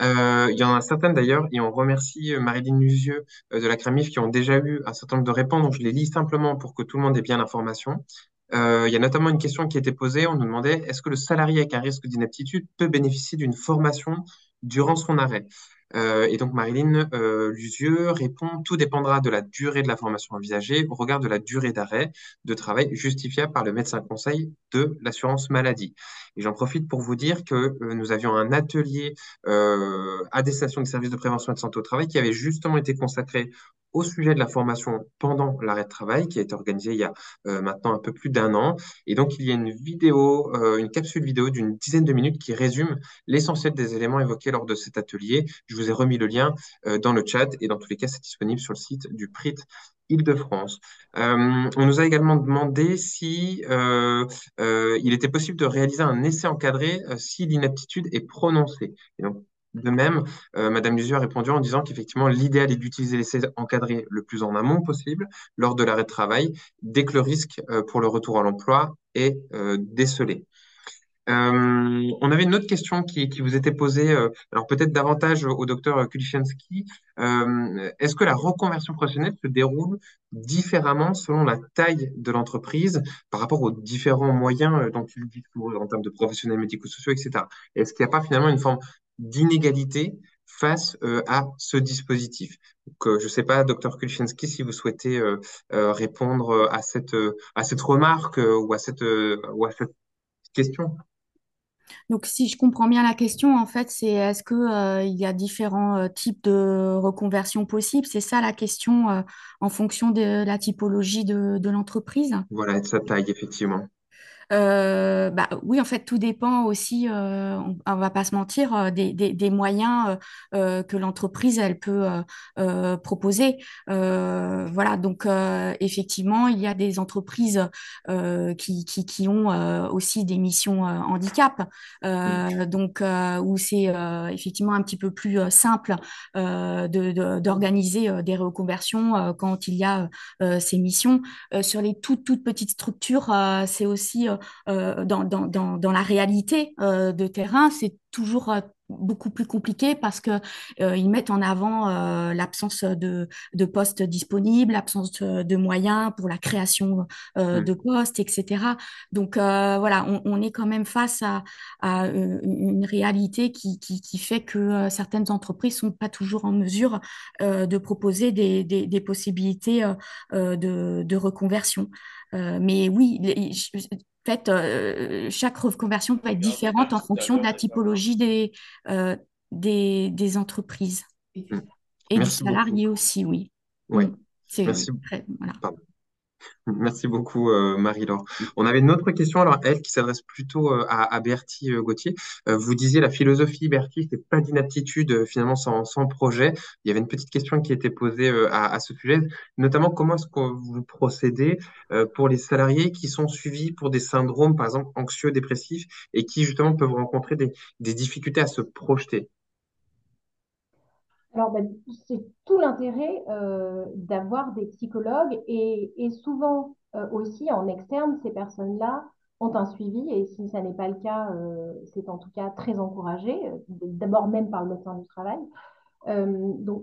Euh, il y en a certaines d'ailleurs, et on remercie euh, Marilyn Lusieux euh, de la Cramif qui ont déjà eu un certain nombre de réponses, donc je les lis simplement pour que tout le monde ait bien l'information. Il y a notamment une question qui a été posée, on nous demandait est-ce que le salarié avec un risque d'inaptitude peut bénéficier d'une formation durant son arrêt? Euh, et donc Marilyn euh, Lusieux répond Tout dépendra de la durée de la formation envisagée au regard de la durée d'arrêt de travail justifiable par le médecin conseil de l'assurance maladie. Et j'en profite pour vous dire que euh, nous avions un atelier euh, à destination des services de prévention et de santé au travail qui avait justement été consacré au sujet de la formation pendant l'arrêt de travail qui a été organisé il y a euh, maintenant un peu plus d'un an. Et donc, il y a une vidéo, euh, une capsule vidéo d'une dizaine de minutes qui résume l'essentiel des éléments évoqués lors de cet atelier. Je vous ai remis le lien euh, dans le chat et dans tous les cas, c'est disponible sur le site du PRIT Île-de-France. on nous a également demandé si il était possible de réaliser un essai encadré si l'inaptitude est prononcée. De même, euh, Madame a répondu en disant qu'effectivement, l'idéal est d'utiliser l'essai encadré le plus en amont possible lors de l'arrêt de travail, dès que le risque euh, pour le retour à l'emploi est euh, décelé. on avait une autre question qui, vous était posée, alors peut-être davantage au, docteur Kulishansky. Est-ce que la reconversion professionnelle se déroule différemment selon la taille de l'entreprise par rapport aux différents moyens dont il dispose en termes de professionnels médico-sociaux, etc. Est-ce qu'il n'y a pas finalement une forme d'inégalité face euh, à ce dispositif. Euh, je ne sais pas, docteur Kulczynski, si vous souhaitez euh, répondre à cette, à cette remarque ou, à cette, ou à cette question. Donc, si je comprends bien la question, en fait, c'est est-ce qu'il il y a différents types de reconversion possibles? C'est ça la question en fonction de la typologie de, de l'entreprise? Voilà, de sa taille, effectivement. Euh, bah, oui, en fait, tout dépend aussi, euh, on, ne va pas se mentir, euh, des, des, des moyens que l'entreprise elle peut proposer. voilà, donc effectivement, il y a des entreprises qui, qui, qui, ont aussi des missions handicap, donc où c'est effectivement un petit peu plus simple d'organiser de, des reconversions quand il y a ces missions. sur les toutes toutes petites structures, c'est aussi euh, dans, dans, dans, dans, la réalité euh, de terrain, c'est toujours euh, beaucoup plus compliqué parce que ils mettent en avant l'absence de, de, postes disponibles, l'absence de, moyens pour la création mmh. de postes, etc. Donc voilà, on, on, est quand même face à, à une réalité qui, qui, qui, fait que certaines entreprises sont pas toujours en mesure de proposer des, des, des possibilités de, de, reconversion. mais oui, les, fait, euh, chaque reconversion va être différente en fonction de la typologie des, euh, des, des, entreprises. Et du salarié aussi, oui. Oui. Merci. Très, voilà. (laughs) Merci beaucoup, euh, Marie-Laure. On avait une autre question, alors elle, qui s'adresse plutôt euh, à, Bertie euh, Gauthier. vous disiez la philosophie, Bertie, c'est pas d'inaptitude finalement sans, projet. Il y avait une petite question qui était posée à, ce sujet, notamment comment est-ce que vous procédez pour les salariés qui sont suivis pour des syndromes, par exemple, anxieux, dépressifs, et qui justement peuvent rencontrer des difficultés à se projeter? Alors, ben, c'est tout l'intérêt euh, d'avoir des psychologues et, souvent euh, aussi en externe, ces personnes-là ont un suivi et si ça n'est pas le cas, euh, c'est en tout cas très encouragé, d'abord même par le médecin du travail. donc,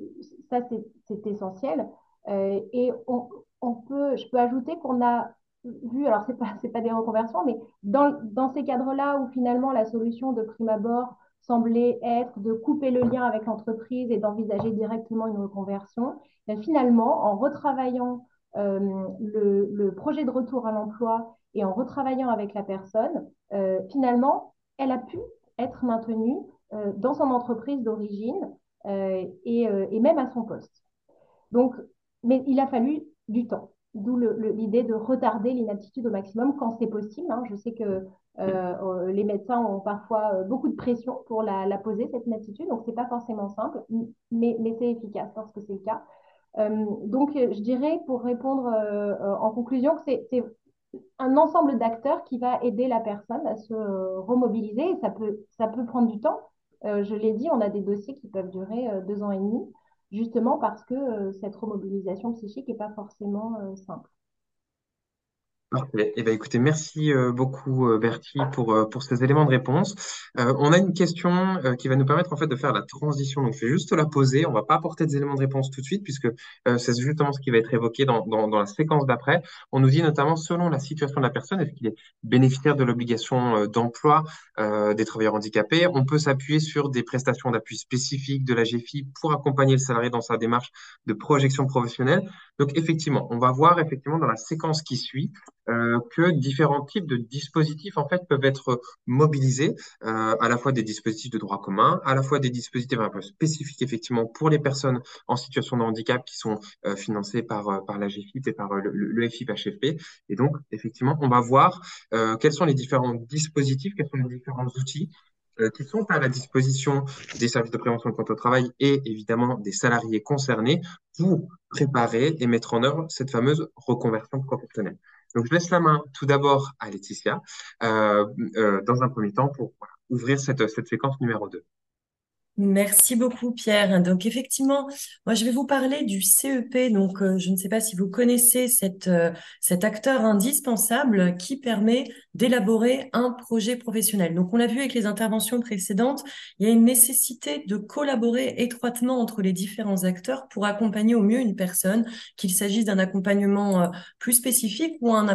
ça, c'est essentiel. et on, peut, je peux ajouter qu'on a vu, alors ce n'est pas, des reconversions, mais dans, dans ces cadres-là où finalement la solution de prime abord semblait être de couper le lien avec l'entreprise et d'envisager directement une reconversion, finalement, en retravaillant le, le, projet de retour à l'emploi et en retravaillant avec la personne, finalement, elle a pu être maintenue dans son entreprise d'origine et, et même à son poste. Donc, mais il a fallu du temps. D'où l'idée de retarder l'inaptitude au maximum quand c'est possible. Hein. Je sais que euh, les médecins ont parfois euh, beaucoup de pression pour la, poser, cette inaptitude, donc ce n'est pas forcément simple, mais, c'est efficace lorsque c'est le cas. Euh, donc, je dirais, pour répondre en conclusion, que c'est un ensemble d'acteurs qui va aider la personne à se remobiliser et ça peut prendre du temps. je l'ai dit, on a des dossiers qui peuvent durer deux ans et demi justement parce que euh, cette remobilisation psychique n'est pas forcément euh, simple. Parfait. Eh bien, écoutez, merci euh, beaucoup euh, Bertie pour, euh, pour ces éléments de réponse. on a une question qui va nous permettre en fait de faire la transition. Donc, je vais juste la poser. On va pas apporter des éléments de réponse tout de suite puisque c'est justement ce qui va être évoqué dans, dans, dans la séquence d'après. On nous dit notamment selon la situation de la personne, est-ce qu'il est bénéficiaire de l'obligation d'emploi des travailleurs handicapés? On peut s'appuyer sur des prestations d'appui spécifiques de la GFI pour accompagner le salarié dans sa démarche de projection professionnelle. Donc, effectivement, on va voir effectivement dans la séquence qui suit euh, que différents types de dispositifs en fait peuvent être mobilisés, euh, à la fois des dispositifs de droit commun, à la fois des dispositifs un peu spécifiques effectivement pour les personnes en situation de handicap qui sont euh, financés par par la GFIP et par le, le, FIP-HFP. Et donc effectivement, on va voir quels sont les différents dispositifs, quels sont les différents outils qui sont à la disposition des services de prévention de au travail et évidemment des salariés concernés pour préparer et mettre en œuvre cette fameuse reconversion professionnelle. Donc, je laisse la main tout d'abord à Laetitia, euh, euh, dans un premier temps, pour ouvrir cette, cette séquence numéro 2. Merci beaucoup, Pierre. Donc, effectivement, moi, je vais vous parler du CEP. Donc, euh, je ne sais pas si vous connaissez cette, euh, cet acteur indispensable qui permet d'élaborer un projet professionnel. Donc, on l'a vu avec les interventions précédentes, il y a une nécessité de collaborer étroitement entre les différents acteurs pour accompagner au mieux une personne, qu'il s'agisse d'un accompagnement euh, plus spécifique ou un,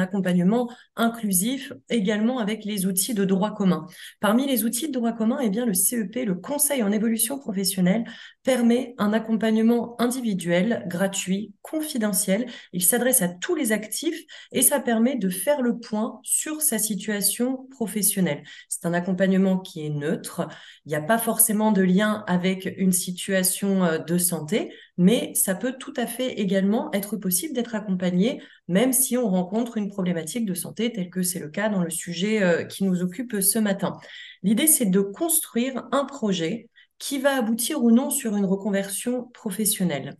accompagnement inclusif, également avec les outils de droit commun. Parmi les outils de droit commun, eh bien, le CEP, le Conseil en évolution professionnelle permet un accompagnement individuel, gratuit, confidentiel. Il s'adresse à tous les actifs et ça permet de faire le point sur sa situation professionnelle. C'est un accompagnement qui est neutre. Il n'y a pas forcément de lien avec une situation euh, de santé, mais ça peut tout à fait également être possible d'être accompagné même si on rencontre une problématique de santé tel que c'est le cas dans le sujet euh, qui nous occupe ce matin. L'idée, c'est de construire un projet qui va aboutir ou non sur une reconversion professionnelle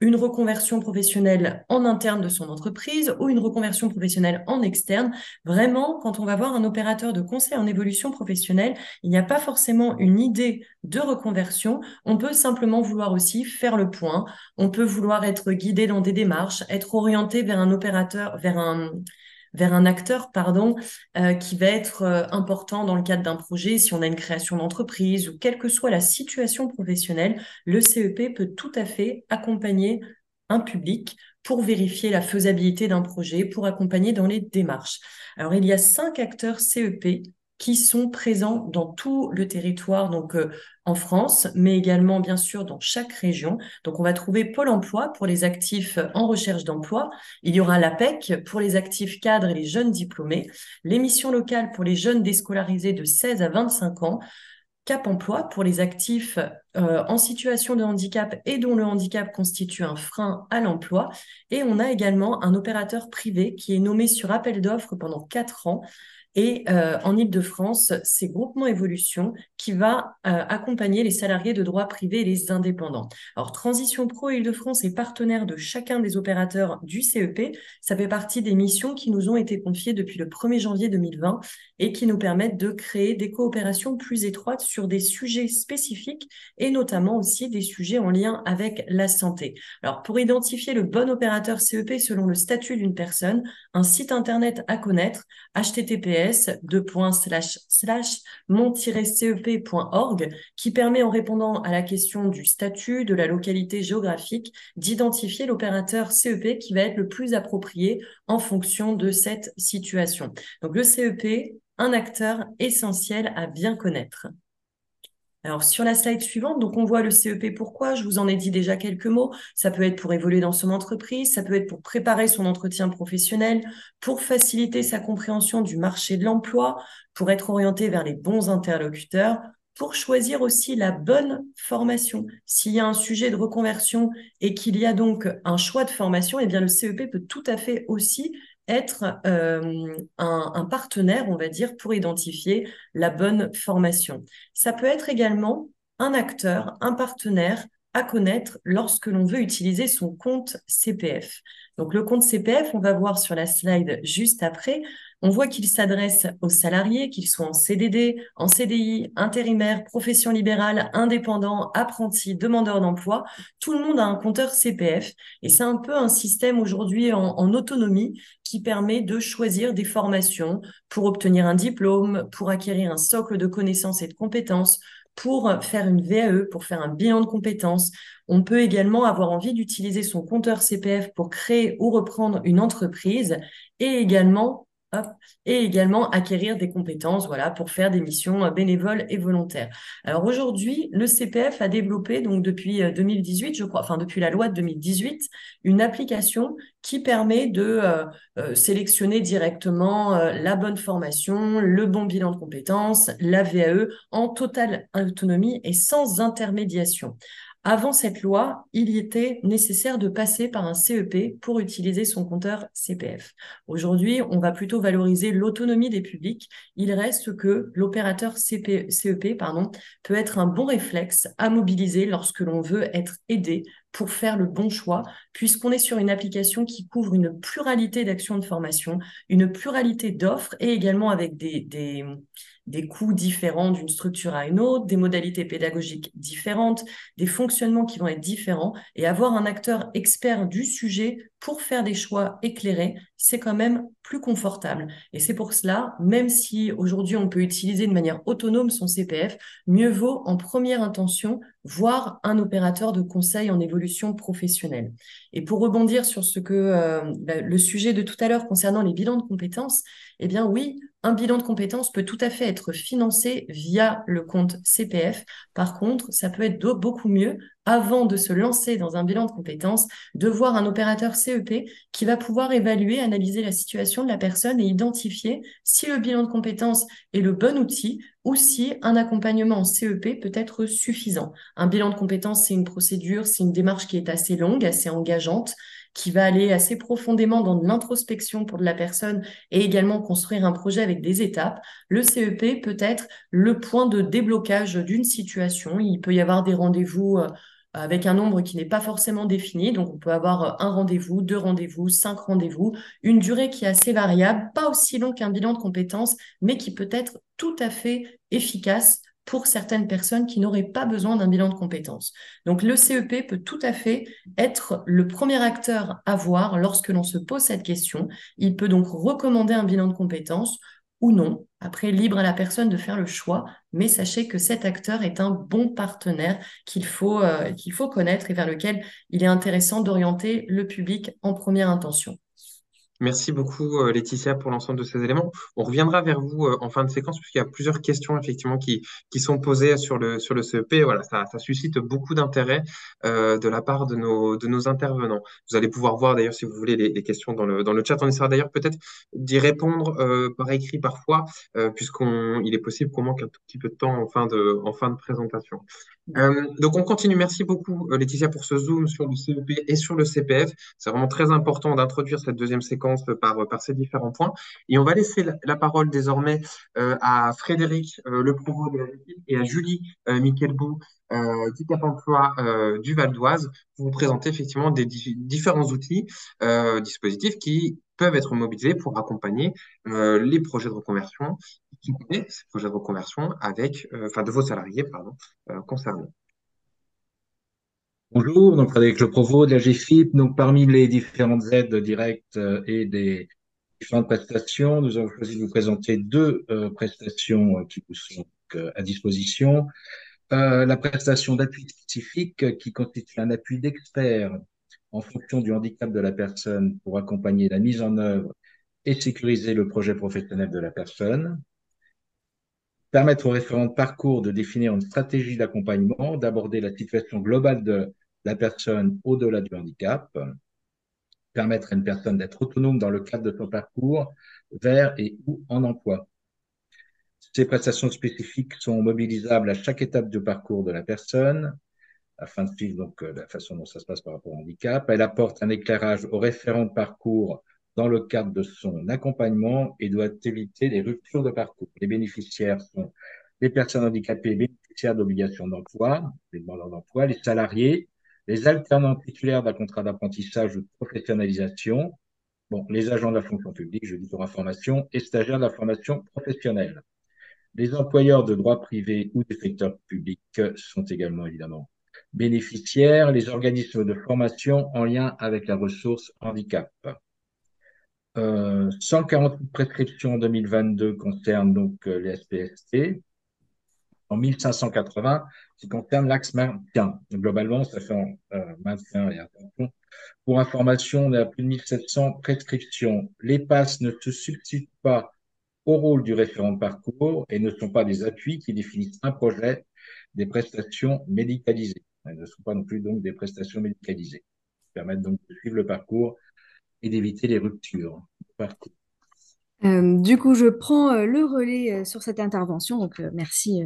une reconversion professionnelle en interne de son entreprise ou une reconversion professionnelle en externe. Vraiment, quand on va voir un opérateur de conseil en évolution professionnelle, il n'y a pas forcément une idée de reconversion. On peut simplement vouloir aussi faire le point. On peut vouloir être guidé dans des démarches, être orienté vers un opérateur, vers un, vers un acteur pardon, euh, qui va être euh, important dans le cadre d'un projet, si on a une création d'entreprise ou quelle que soit la situation professionnelle, le CEP peut tout à fait accompagner un public pour vérifier la faisabilité d'un projet, pour accompagner dans les démarches. Alors, il y a cinq acteurs CEP qui sont présents dans tout le territoire, donc euh, en France, mais également bien sûr dans chaque région. Donc on va trouver Pôle Emploi pour les actifs en recherche d'emploi. Il y aura l'APEC pour les actifs cadres et les jeunes diplômés, l'émission locale pour les jeunes déscolarisés de 16 à 25 ans, Cap Emploi pour les actifs euh, en situation de handicap et dont le handicap constitue un frein à l'emploi. Et on a également un opérateur privé qui est nommé sur appel d'offres pendant quatre ans et euh, en Ile-de-France, c'est Groupement Évolution qui va euh, accompagner les salariés de droit privé et les indépendants. Alors, Transition Pro Ile-de-France est partenaire de chacun des opérateurs du CEP. Ça fait partie des missions qui nous ont été confiées depuis le 1er janvier 2020 et qui nous permettent de créer des coopérations plus étroites sur des sujets spécifiques et notamment aussi des sujets en lien avec la santé. Alors, pour identifier le bon opérateur CEP selon le statut d'une personne, un site internet à connaître, https mon-cep.org qui permet en répondant à la question du statut, de la localité géographique, d'identifier l'opérateur CEP qui va être le plus approprié en fonction de cette situation. Donc le CEP, un acteur essentiel à bien connaître. Alors sur la slide suivante, donc on voit le CEP pourquoi, je vous en ai dit déjà quelques mots, ça peut être pour évoluer dans son entreprise, ça peut être pour préparer son entretien professionnel, pour faciliter sa compréhension du marché de l'emploi, pour être orienté vers les bons interlocuteurs, pour choisir aussi la bonne formation. S'il y a un sujet de reconversion et qu'il y a donc un choix de formation, eh bien le CEP peut tout à fait aussi être euh, un, partenaire, on va dire, pour identifier la bonne formation. Ça peut être également un acteur, un partenaire à connaître lorsque l'on veut utiliser son compte CPF. Donc le compte CPF, on va voir sur la slide juste après, on voit qu'il s'adresse aux salariés, qu'ils soient en CDD, en CDI, intérimaire, profession libérale, indépendant, apprenti, demandeur d'emploi. Tout le monde a un compteur CPF et c'est un peu un système aujourd'hui en, en autonomie qui permet de choisir des formations pour obtenir un diplôme, pour acquérir un socle de connaissances et de compétences, pour faire une VAE, pour faire un bilan de compétences. On peut également avoir envie d'utiliser son compteur CPF pour créer ou reprendre une entreprise et également et également acquérir des compétences voilà, pour faire des missions euh, bénévoles et volontaires. Alors aujourd'hui, le CPF a développé, donc depuis 2018, euh, je crois, enfin depuis la loi de 2018, une application qui permet de euh, sélectionner directement la bonne formation, le bon bilan de compétences, la VAE en totale autonomie et sans intermédiation. Avant cette loi, il était nécessaire de passer par un CEP pour utiliser son compteur CPF. Aujourd'hui, on va plutôt valoriser l'autonomie des publics. Il reste que l'opérateur CEP pardon, peut être un bon réflexe à mobiliser lorsque l'on veut être aidé pour faire le bon choix, puisqu'on est sur une application qui couvre une pluralité d'actions de formation, une pluralité d'offres et également avec des, des coûts différents d'une structure à une autre, des modalités pédagogiques différentes, des fonctionnements qui vont être différents, et avoir un acteur expert du sujet pour faire des choix éclairés, c'est quand même plus confortable. Et c'est pour cela, même si aujourd'hui on peut utiliser de manière autonome son CPF, mieux vaut en première intention voir un opérateur de conseil en évolution professionnelle. Et pour rebondir sur ce que euh, bah, le sujet de tout à l'heure concernant les bilans de compétences, eh bien oui, un bilan de compétences peut tout à fait être financé via le compte CPF. Par contre, ça peut être beaucoup mieux avant de se lancer dans un bilan de compétences, de voir un opérateur CEP qui va pouvoir évaluer, analyser la situation de la personne et identifier si le bilan de compétences est le bon outil ou si un accompagnement en CEP peut être suffisant. Un bilan de compétences, c'est une procédure, c'est une démarche qui est assez longue, assez engageante qui va aller assez profondément dans de l'introspection pour de la personne et également construire un projet avec des étapes, le CEP peut être le point de déblocage d'une situation. Il peut y avoir des rendez-vous euh, avec un nombre qui n'est pas forcément défini. Donc, on peut avoir euh, un rendez-vous, deux rendez-vous, cinq rendez-vous, une durée qui est assez variable, pas aussi long qu'un bilan de compétences, mais qui peut être tout à fait efficace pour certaines personnes qui n'auraient pas besoin d'un bilan de compétences. Donc, le CEP peut tout à fait être le premier acteur à voir lorsque l'on se pose cette question. Il peut donc recommander un bilan de compétences ou non. Après, libre à la personne de faire le choix, mais sachez que cet acteur est un bon partenaire qu'il faut, euh, qu'il faut connaître et vers lequel il est intéressant d'orienter le public en première intention. Merci beaucoup, euh, Laetitia, pour l'ensemble de ces éléments. On reviendra vers vous euh, en fin de séquence, puisqu'il y a plusieurs questions, effectivement, qui, qui sont posées sur le, sur le CEP. Voilà, ça, ça suscite beaucoup d'intérêt euh, de la part de nos, de nos intervenants. Vous allez pouvoir voir, d'ailleurs, si vous voulez, les, les, questions dans le, dans le chat. On essaiera d'ailleurs peut-être d'y répondre euh, par écrit parfois, puisqu'il est possible qu'on manque un tout petit peu de temps en fin de, en fin de présentation. Euh, donc on continue. Merci beaucoup euh, Laetitia pour ce zoom sur le CEP et sur le CPF. C'est vraiment très important d'introduire cette deuxième séquence par, par ces différents points. Et on va laisser la, parole désormais euh, à Frédéric euh, Le Provost de la et à Julie euh, Michelbou euh, du Cap Emploi euh, du Val d'Oise pour vous présenter effectivement des différents outils, dispositifs qui peuvent être mobilisés pour accompagner les projets de reconversion ces projets de reconversion avec, euh, enfin, de vos salariés, euh, concernés. Bonjour, donc Frédéric Le Provost de la GFIP. Donc, parmi les différentes aides directes euh, et des différentes prestations, nous avons choisi de vous présenter deux prestations qui vous sont à disposition. la prestation d'appui spécifique qui constitue un appui d'expert en fonction du handicap de la personne pour accompagner la mise en œuvre et sécuriser le projet professionnel de la personne. Permettre aux référents de parcours de définir une stratégie d'accompagnement, d'aborder la situation globale de la personne au-delà du handicap, permettre à une personne d'être autonome dans le cadre de son parcours vers et ou en emploi. Ces prestations spécifiques sont mobilisables à chaque étape du parcours de la personne afin de suivre donc euh, la façon dont ça se passe par rapport au handicap. Elle apporte un éclairage au référent de parcours dans le cadre de son accompagnement et doit éviter les ruptures de parcours. Les bénéficiaires sont les personnes handicapées bénéficiaires d'obligations d'emploi, les demandeurs d'emploi, les salariés, les alternants titulaires d'un contrat d'apprentissage ou de professionnalisation, bon, les agents de la fonction publique, je dis pour information, et stagiaires de la formation professionnelle. Les employeurs de droit privé ou des secteurs publics sont également évidemment bénéficiaires, les organismes de formation en lien avec la ressource handicap. 148 euh, prescriptions en 2022 concernent donc euh, les SPST, en 1580 qui concernent l'axe maintien. Globalement, ça fait euh, maintien et attention. Pour information, on a plus de 1700 prescriptions. Les passes ne se substituent pas au rôle du référent de parcours et ne sont pas des appuis qui définissent un projet des prestations médicalisées. Elles ne sont pas non plus donc des prestations médicalisées. Qui permettent donc de suivre le parcours et d'éviter les ruptures euh, du coup, je prends euh, le relais euh, sur cette intervention. Donc, merci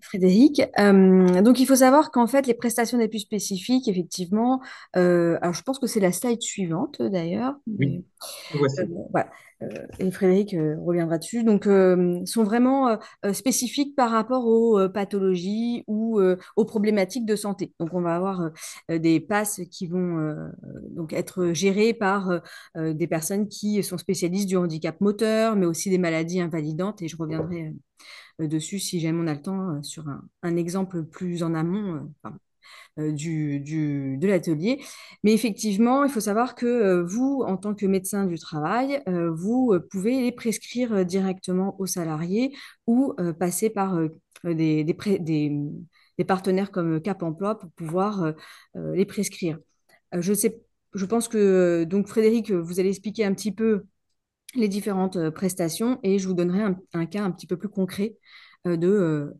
Frédéric. donc, il faut savoir qu'en fait, les prestations d'appui spécifiques, effectivement, alors je pense que c'est la slide suivante d'ailleurs. Oui. voilà. Euh, et Frédéric euh, reviendra dessus, donc euh, sont vraiment spécifiques par rapport aux pathologies ou aux problématiques de santé. Donc on va avoir des passes qui vont donc être gérées par des personnes qui sont spécialistes du handicap moteur, mais aussi des maladies invalidantes, et je reviendrai dessus si jamais on a le temps sur un, exemple plus en amont. Du, de l'atelier. Mais effectivement, il faut savoir que euh, vous, en tant que médecin du travail, euh, vous pouvez les prescrire directement aux salariés ou passer par des, des, partenaires comme Cap Emploi pour pouvoir les prescrire. je sais, je pense que donc Frédéric, vous allez expliquer un petit peu les différentes prestations et je vous donnerai un cas un petit peu plus concret de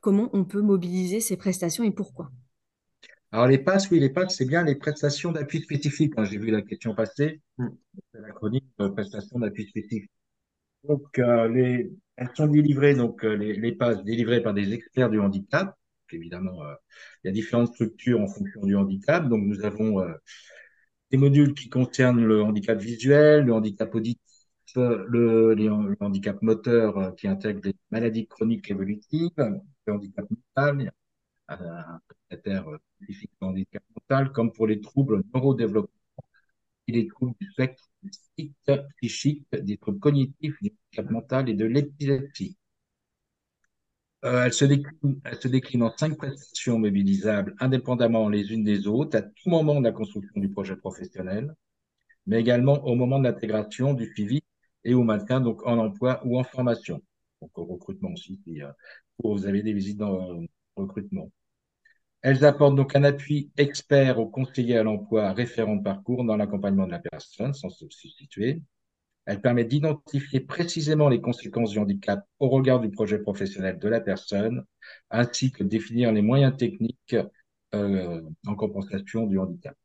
comment on peut mobiliser ces prestations et pourquoi. Alors, les passes, oui, les passes, c'est bien les prestations d'appui spécifique. Hein, j'ai vu la question passer. Mm. C'est la chronique de prestations d'appui spécifique. Donc, euh, les, elles sont délivrées, donc euh, les, les passes délivrées par des experts du handicap. évidemment, euh, il y a différentes structures en fonction du handicap. Donc, nous avons des modules qui concernent le handicap visuel, le handicap auditif, le, le handicap moteur qui intègre des maladies chroniques évolutives, le handicap mental, un prestataire spécifique handicap mental, comme pour les troubles neurodéveloppement et les troubles du spectre psychique, des troubles cognitifs, du handicap mental et de l'épilepsie. Euh, elle, se décline, elle se décline en cinq prestations mobilisables indépendamment les unes des autres à tout moment de la construction du projet professionnel, mais également au moment de l'intégration, du suivi et au maintien donc en emploi ou en formation. Donc au recrutement aussi, si, euh, vous avez des visites dans recrutement. Elles apportent donc un appui expert aux conseillers à l'emploi référent de parcours dans l'accompagnement de la personne, sans se substituer. Elles permettent d'identifier précisément les conséquences du handicap au regard du projet professionnel de la personne, ainsi que de définir les moyens techniques euh, en compensation du handicap.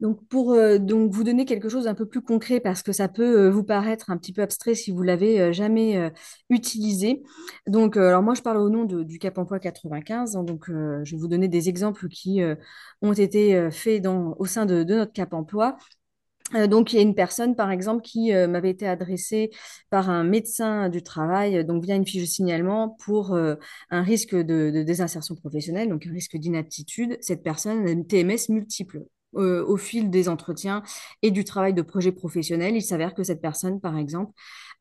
Donc, pour euh, donc vous donner quelque chose d'un peu plus concret, parce que ça peut euh, vous paraître un petit peu abstrait si vous l'avez euh, jamais utilisé. Donc, alors moi, je parle au nom du Cap Emploi 95. Hein, donc, je vais vous donner des exemples qui ont été faits dans, au sein de, notre Cap Emploi. donc, il y a une personne, par exemple, qui m'avait été adressée par un médecin du travail, donc via une fiche de signalement pour un risque de, de, désinsertion professionnelle, donc un risque d'inaptitude. Cette personne a une TMS multiple. Euh, au fil des entretiens et du travail de projet professionnel, il s'avère que cette personne, par exemple,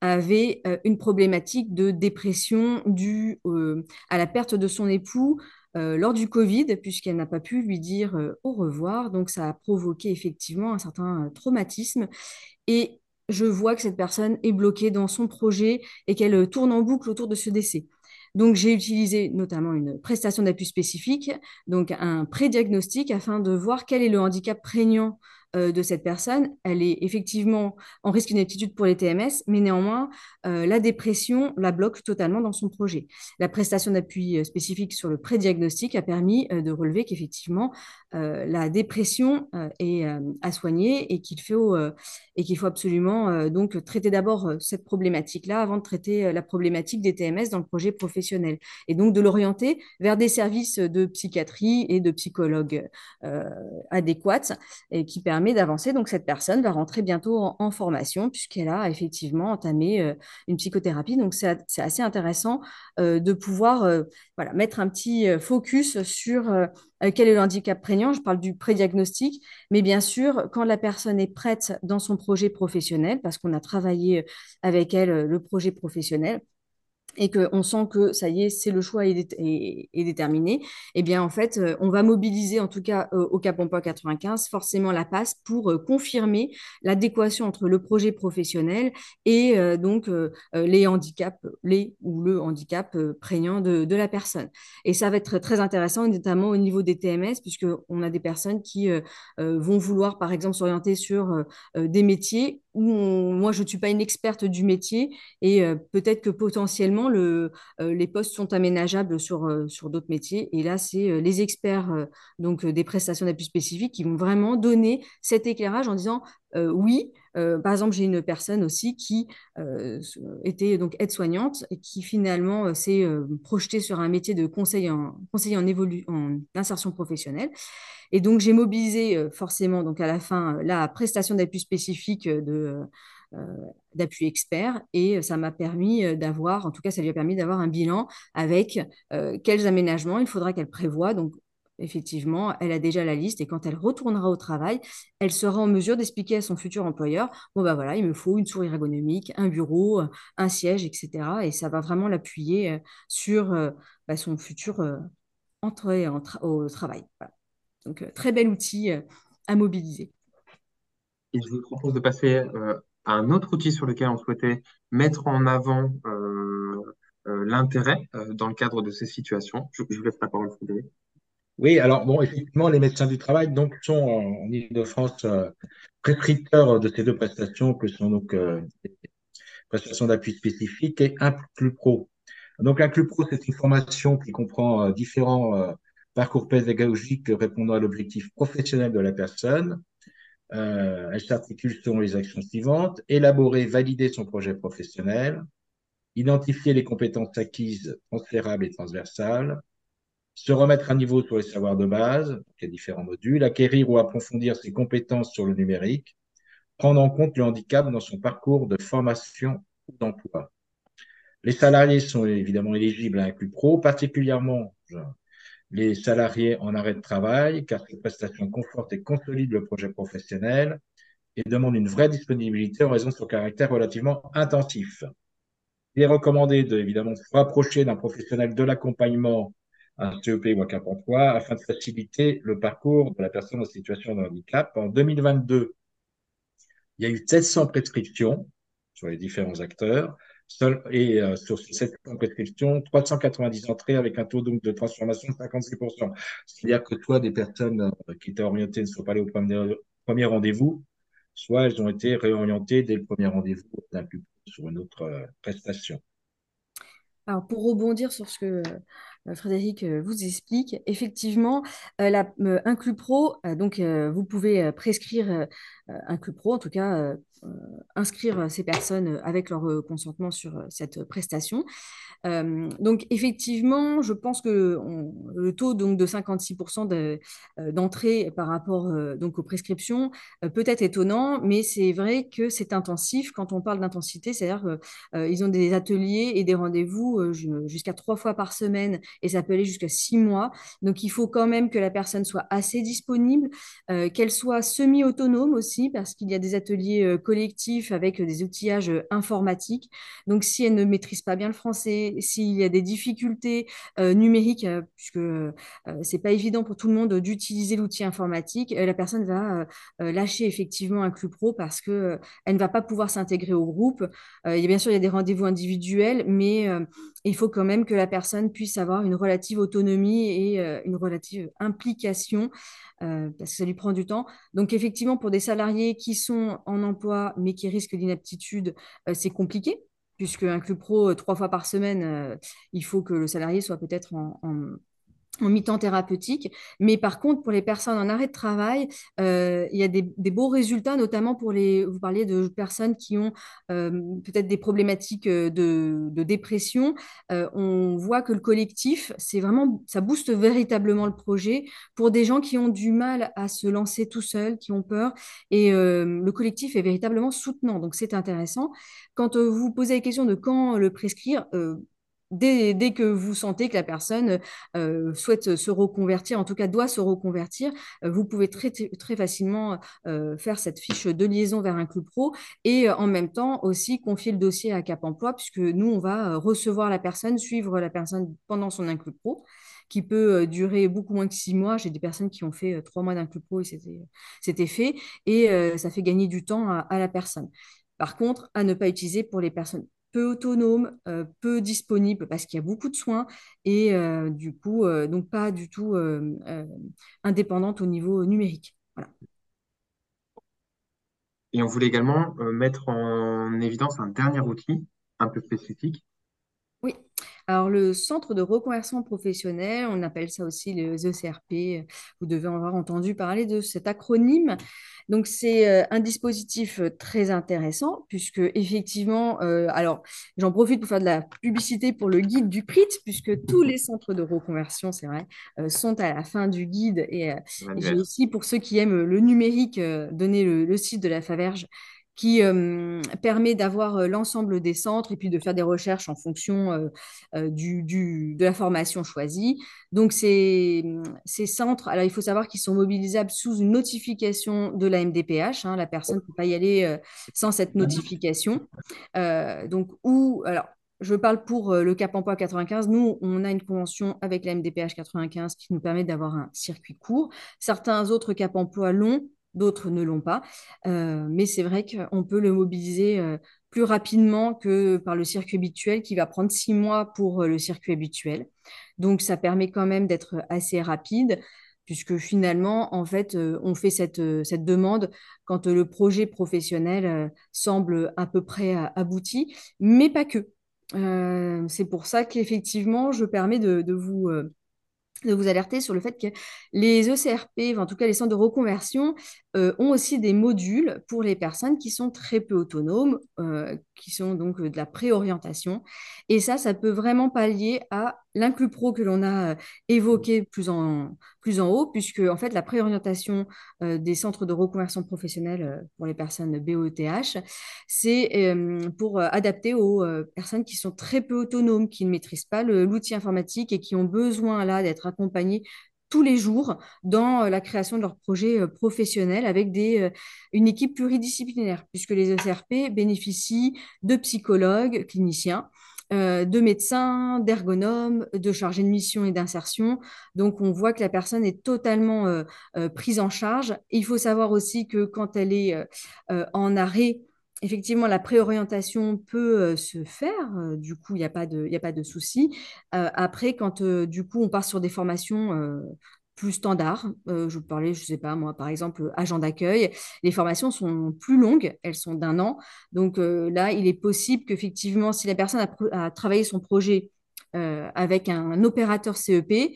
avait euh, une problématique de dépression due euh, à la perte de son époux lors du Covid, puisqu'elle n'a pas pu lui dire au revoir. Donc, ça a provoqué effectivement un certain traumatisme. Et je vois que cette personne est bloquée dans son projet et qu'elle tourne en boucle autour de ce décès. Donc, j'ai utilisé notamment une prestation d'appui spécifique, donc un pré-diagnostic afin de voir quel est le handicap prégnant de cette personne, elle est effectivement en risque d'inaptitude pour les TMS, mais néanmoins, la dépression la bloque totalement dans son projet. La prestation d'appui spécifique sur le prédiagnostic a permis de relever qu'effectivement, la dépression est à soigner et qu'il faut, faut absolument donc traiter d'abord cette problématique-là avant de traiter la problématique des TMS dans le projet professionnel et donc de l'orienter vers des services de psychiatrie et de psychologues adéquats et qui d'avancer. Donc cette personne va rentrer bientôt en, formation puisqu'elle a effectivement entamé une psychothérapie. Donc c'est assez intéressant de pouvoir voilà, mettre un petit focus sur euh, quel est le handicap prégnant Je parle du prédiagnostic, mais bien sûr, quand la personne est prête dans son projet professionnel, parce qu'on a travaillé avec elle euh, le projet professionnel, et qu'on sent que ça y est, c'est le choix est, est, déterminé, eh bien en fait, euh, on va mobiliser en tout cas euh, au Cap Emploi 95 forcément la passe pour euh, confirmer l'adéquation entre le projet professionnel et donc les handicaps, les ou le handicap prégnant de, de, la personne. Et ça va être très intéressant, notamment au niveau des TMS, puisqu'on a des personnes qui vont vouloir par exemple s'orienter sur des métiers où moi je ne suis pas une experte du métier et peut-être que potentiellement le, euh, les postes sont aménageables sur, euh, sur d'autres métiers. Et là, c'est euh, les experts donc, des prestations d'appui spécifiques qui vont vraiment donner cet éclairage en disant oui. par exemple, j'ai une personne aussi qui était donc aide-soignante et qui finalement s'est projetée sur un métier de conseiller en, conseiller en, insertion professionnelle. Et donc, j'ai mobilisé forcément, donc à la fin, la prestation d'appui spécifique euh, d'appui expert et ça m'a permis euh, d'avoir, en tout cas ça lui a permis d'avoir un bilan avec euh, quels aménagements il faudra qu'elle prévoie. Donc effectivement, elle a déjà la liste et quand elle retournera au travail, elle sera en mesure d'expliquer à son futur employeur, bon bah voilà, il me faut une souris ergonomique, un bureau, un siège, etc. Et ça va vraiment l'appuyer sur bah, son futur entrée au travail. Donc très bel outil à mobiliser. Je vous propose de passer un autre outil sur lequel on souhaitait mettre en avant euh, euh, l'intérêt euh, dans le cadre de ces situations. Je, vous laisse la parole, Frédéric. Oui, alors bon, effectivement, les médecins du travail donc sont en, Ile-de-France prescripteurs de ces deux prestations que sont donc des prestations d'appui spécifiques et un plus pro. Donc un plus pro, c'est une formation qui comprend différents parcours pédagogiques répondant à l'objectif professionnel de la personne, euh, elle s'articule selon les actions suivantes. Élaborer, valider son projet professionnel. Identifier les compétences acquises, transférables et transversales. Se remettre à niveau sur les savoirs de base, a différents modules. Acquérir ou approfondir ses compétences sur le numérique. Prendre en compte le handicap dans son parcours de formation ou d'emploi. Les salariés sont évidemment éligibles à un club pro, particulièrement les salariés en arrêt de travail, car ces prestations confortent et consolident le projet professionnel et demandent une vraie disponibilité en raison de son caractère relativement intensif. Il est recommandé de, évidemment, se rapprocher d'un professionnel de l'accompagnement, un CEP ou un Cap emploi, afin de faciliter le parcours de la personne en situation de handicap. En 2022, il y a eu 700 prescriptions sur les différents acteurs et euh, sur cette prescription, 390 entrées avec un taux donc de transformation de 56%. C'est-à-dire que soit des personnes euh, qui étaient orientées ne sont pas allées au premier, premier rendez-vous, soit elles ont été réorientées dès le premier rendez-vous sur une autre euh, prestation. Alors, pour rebondir sur ce que Frédéric vous explique, effectivement, la, un Pro, donc vous pouvez prescrire un club pro, en tout cas euh, inscrire ces personnes avec leur euh, consentement sur euh, cette prestation. donc effectivement, je pense que le taux donc, de 56% d'entrée par rapport donc aux prescriptions peut être étonnant, mais c'est vrai que c'est intensif. Quand on parle d'intensité, c'est-à-dire qu'ils ont des ateliers et des rendez-vous jusqu'à trois fois par semaine et ça peut aller jusqu'à six mois. Donc il faut quand même que la personne soit assez disponible, qu'elle soit semi-autonome aussi, parce qu'il y a des ateliers collectifs collectif avec des outillages informatiques. Donc, si elle ne maîtrise pas bien le français, s'il y a des difficultés numériques, puisque c'est pas évident pour tout le monde d'utiliser l'outil informatique, la personne va lâcher effectivement un club pro parce que elle ne va pas pouvoir s'intégrer au groupe. bien sûr, il y a des rendez-vous individuels, mais il faut quand même que la personne puisse avoir une relative autonomie et une relative implication parce que ça lui prend du temps. Donc effectivement, pour des salariés qui sont en emploi mais qui risquent d'inaptitude, c'est compliqué puisque un club pro trois fois par semaine, il faut que le salarié soit peut-être en mi-temps thérapeutique. Mais par contre, pour les personnes en arrêt de travail, euh, il y a des, beaux résultats, notamment pour les, vous parliez de personnes qui ont euh, peut-être des problématiques euh, de, dépression. on voit que le collectif, c'est vraiment, ça booste véritablement le projet pour des gens qui ont du mal à se lancer tout seuls, qui ont peur. Et le collectif est véritablement soutenant. Donc, c'est intéressant. Quand vous posez la question de quand le prescrire, Dès, que vous sentez que la personne euh, souhaite se reconvertir, en tout cas doit se reconvertir, euh, vous pouvez très, facilement euh, faire cette fiche de liaison vers un club pro et en même temps aussi confier le dossier à Cap Emploi puisque nous, on va recevoir la personne, suivre la personne pendant son inclus pro qui peut durer beaucoup moins que six mois. J'ai des personnes qui ont fait trois mois d'un club pro et c'était fait et ça fait gagner du temps à la personne. Par contre, à ne pas utiliser pour les personnes peu autonome, euh, peu disponible parce qu'il y a beaucoup de soins et euh, du coup, euh, donc pas du tout indépendante au niveau numérique. Voilà. Et on voulait également mettre en évidence un dernier outil un peu spécifique. Oui, alors le centre de reconversion professionnelle, on appelle ça aussi le ECRP, vous devez avoir entendu parler de cet acronyme. Donc, c'est euh, un dispositif euh, très intéressant puisque, effectivement, euh, alors, j'en profite pour faire de la publicité pour le guide du PRIT puisque tous les centres de reconversion, c'est vrai, sont à la fin du guide. Et, j'ai aussi, pour ceux qui aiment le numérique, donné le, le, site de la Faverge qui euh, permet d'avoir l'ensemble des centres et puis de faire des recherches en fonction euh, du, du, de la formation choisie. Donc, ces, ces, centres, alors il faut savoir qu'ils sont mobilisables sous une notification de la MDPH. Hein, la personne ne peut pas y aller sans cette notification. donc, où, alors, je parle pour le Cap Emploi 95. Nous, on a une convention avec la MDPH 95 qui nous permet d'avoir un circuit court. Certains autres Cap Emploi l'ont d'autres ne l'ont pas. Euh, mais c'est vrai qu'on peut le mobiliser euh, plus rapidement que par le circuit habituel qui va prendre six mois pour euh, le circuit habituel. Donc ça permet quand même d'être assez rapide puisque finalement, en fait, on fait cette, cette demande quand le projet professionnel semble à peu près abouti, mais pas que. c'est pour ça qu'effectivement, je permets de, de vous de vous alerter sur le fait que les ECRP, en tout cas les centres de reconversion, euh, ont aussi des modules pour les personnes qui sont très peu autonomes, euh, qui sont donc euh, de la préorientation. Et ça, ça peut vraiment pallier à l'inclus pro que l'on a évoqué plus en, plus en haut, puisque en fait la préorientation des centres de reconversion professionnelle pour les personnes BOETH, c'est pour adapter aux personnes qui sont très peu autonomes, qui ne maîtrisent pas l'outil informatique et qui ont besoin là d'être accompagnées tous les jours dans euh, la création de leurs projets euh, professionnels avec des, euh, une équipe pluridisciplinaire, puisque les ECRP bénéficient de psychologues, cliniciens, de médecins, d'ergonomes, de chargés de mission et d'insertion. Donc, on voit que la personne est totalement prise en charge. il faut savoir aussi que quand elle est en arrêt, effectivement, la préorientation peut euh, se faire. Euh, du coup, il n'y a pas de, de souci. Euh, après, quand du coup, on part sur des formations plus standards, je parlais, je ne sais pas moi, par exemple, agent d'accueil, les formations sont plus longues, elles sont d'un an. Donc là, il est possible qu'effectivement, si la personne a, travaillé son projet avec un opérateur CEP,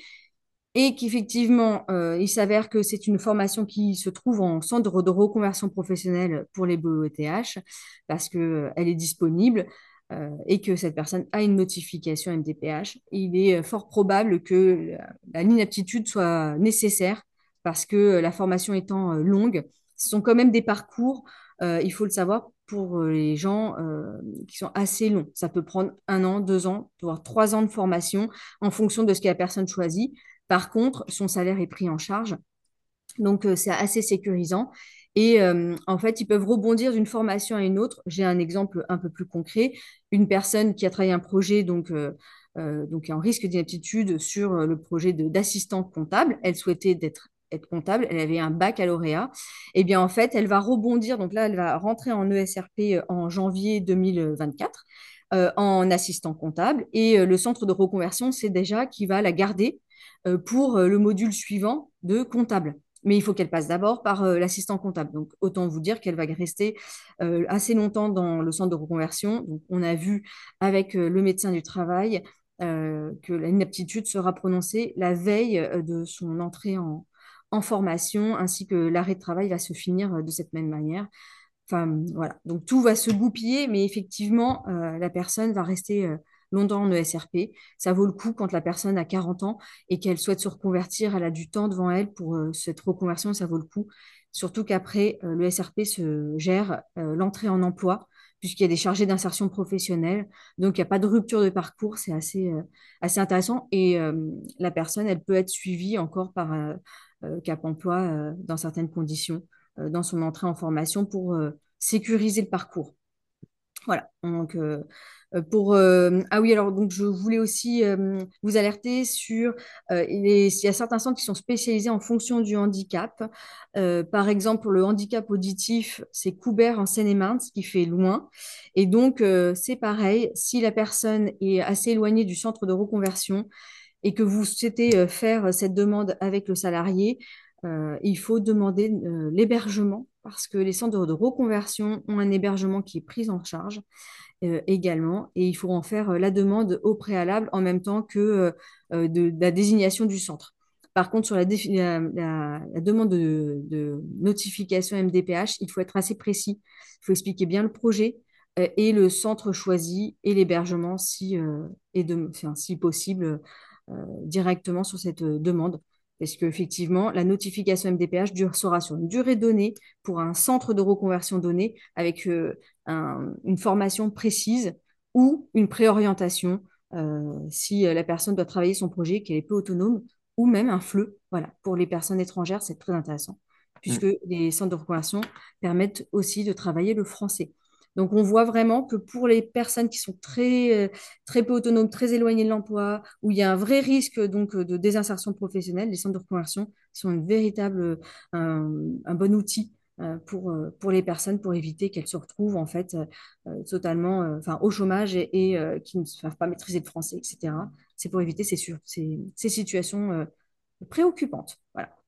et qu'effectivement, euh, il s'avère que c'est une formation qui se trouve en centre de reconversion professionnelle pour les BETH parce qu'elle euh, est disponible euh, et que cette personne a une notification MDPH. Il est fort probable que l'inaptitude soit nécessaire parce que la formation étant longue, ce sont quand même des parcours, il faut le savoir, pour les gens qui sont assez longs. Ça peut prendre un an, deux ans, voire trois ans de formation en fonction de ce que la personne choisit. Par contre, son salaire est pris en charge Donc, c'est assez sécurisant. Et en fait, ils peuvent rebondir d'une formation à une autre. J'ai un exemple un peu plus concret. Une personne qui a travaillé un projet, donc, donc en risque d'inaptitude sur le projet d'assistant comptable, elle souhaitait être comptable, elle avait un baccalauréat, et eh bien en fait, elle va rebondir, donc là, elle va rentrer en ESRP en janvier 2024 en assistant comptable, et le centre de reconversion, c'est déjà qui va la garder pour le module suivant de comptable. Mais il faut qu'elle passe d'abord par l'assistant comptable. Donc, autant vous dire qu'elle va rester assez longtemps dans le centre de reconversion. On a vu avec le médecin du travail que l'inaptitude sera prononcée la veille de son entrée en, formation, ainsi que l'arrêt de travail va se finir euh, de cette même manière. Donc tout va se goupiller, mais effectivement, euh, la personne va rester euh, longtemps en ESRP. Ça vaut le coup quand la personne a 40 ans et qu'elle souhaite se reconvertir, elle a du temps devant elle pour cette reconversion, ça vaut le coup. Surtout qu'après, le SRP se gère l'entrée en emploi, puisqu'il y a des chargés d'insertion professionnelle. Donc, il n'y a pas de rupture de parcours, c'est assez, assez intéressant. Et la personne, elle peut être suivie encore par euh, Cap Emploi euh, dans certaines conditions euh, dans son entrée en formation pour sécuriser le parcours. Voilà, donc pour ah oui alors donc je voulais aussi vous alerter sur il, y a certains centres qui sont spécialisés en fonction du handicap. Par exemple le handicap auditif c'est Coubert en Seine-et-Marne ce qui fait loin. Et donc c'est pareil si la personne est assez éloignée du centre de reconversion et que vous souhaitez euh, faire cette demande avec le salarié, euh, il faut demander euh, l'hébergement parce que les centres de reconversion ont un hébergement qui est pris en charge également et il faut en faire la demande au préalable en même temps que de, la désignation du centre. Par contre, sur la, demande de, notification MDPH, il faut être assez précis. Il faut expliquer bien le projet et le centre choisi et l'hébergement si, si possible euh, directement sur cette euh, demande. Parce qu'effectivement, la notification MDPH sera sur une durée donnée pour un centre de reconversion donné avec euh, une formation précise ou une préorientation si la personne doit travailler son projet, qu'elle est peu autonome, ou même un FLE. Voilà, pour les personnes étrangères, c'est très intéressant, puisque mm. les centres de reconversion permettent aussi de travailler le français. Donc, on voit vraiment que pour les personnes qui sont très, euh, très peu autonomes, très éloignées de l'emploi, où il y a un vrai risque donc, de désinsertion professionnelle, les centres de reconversion sont une véritable, un, bon outil euh, pour, euh, les personnes pour éviter qu'elles se retrouvent en fait totalement au chômage et, et qui ne savent pas maîtriser le français, etc. C'est pour éviter ces, ces, ces situations préoccupantes. Voilà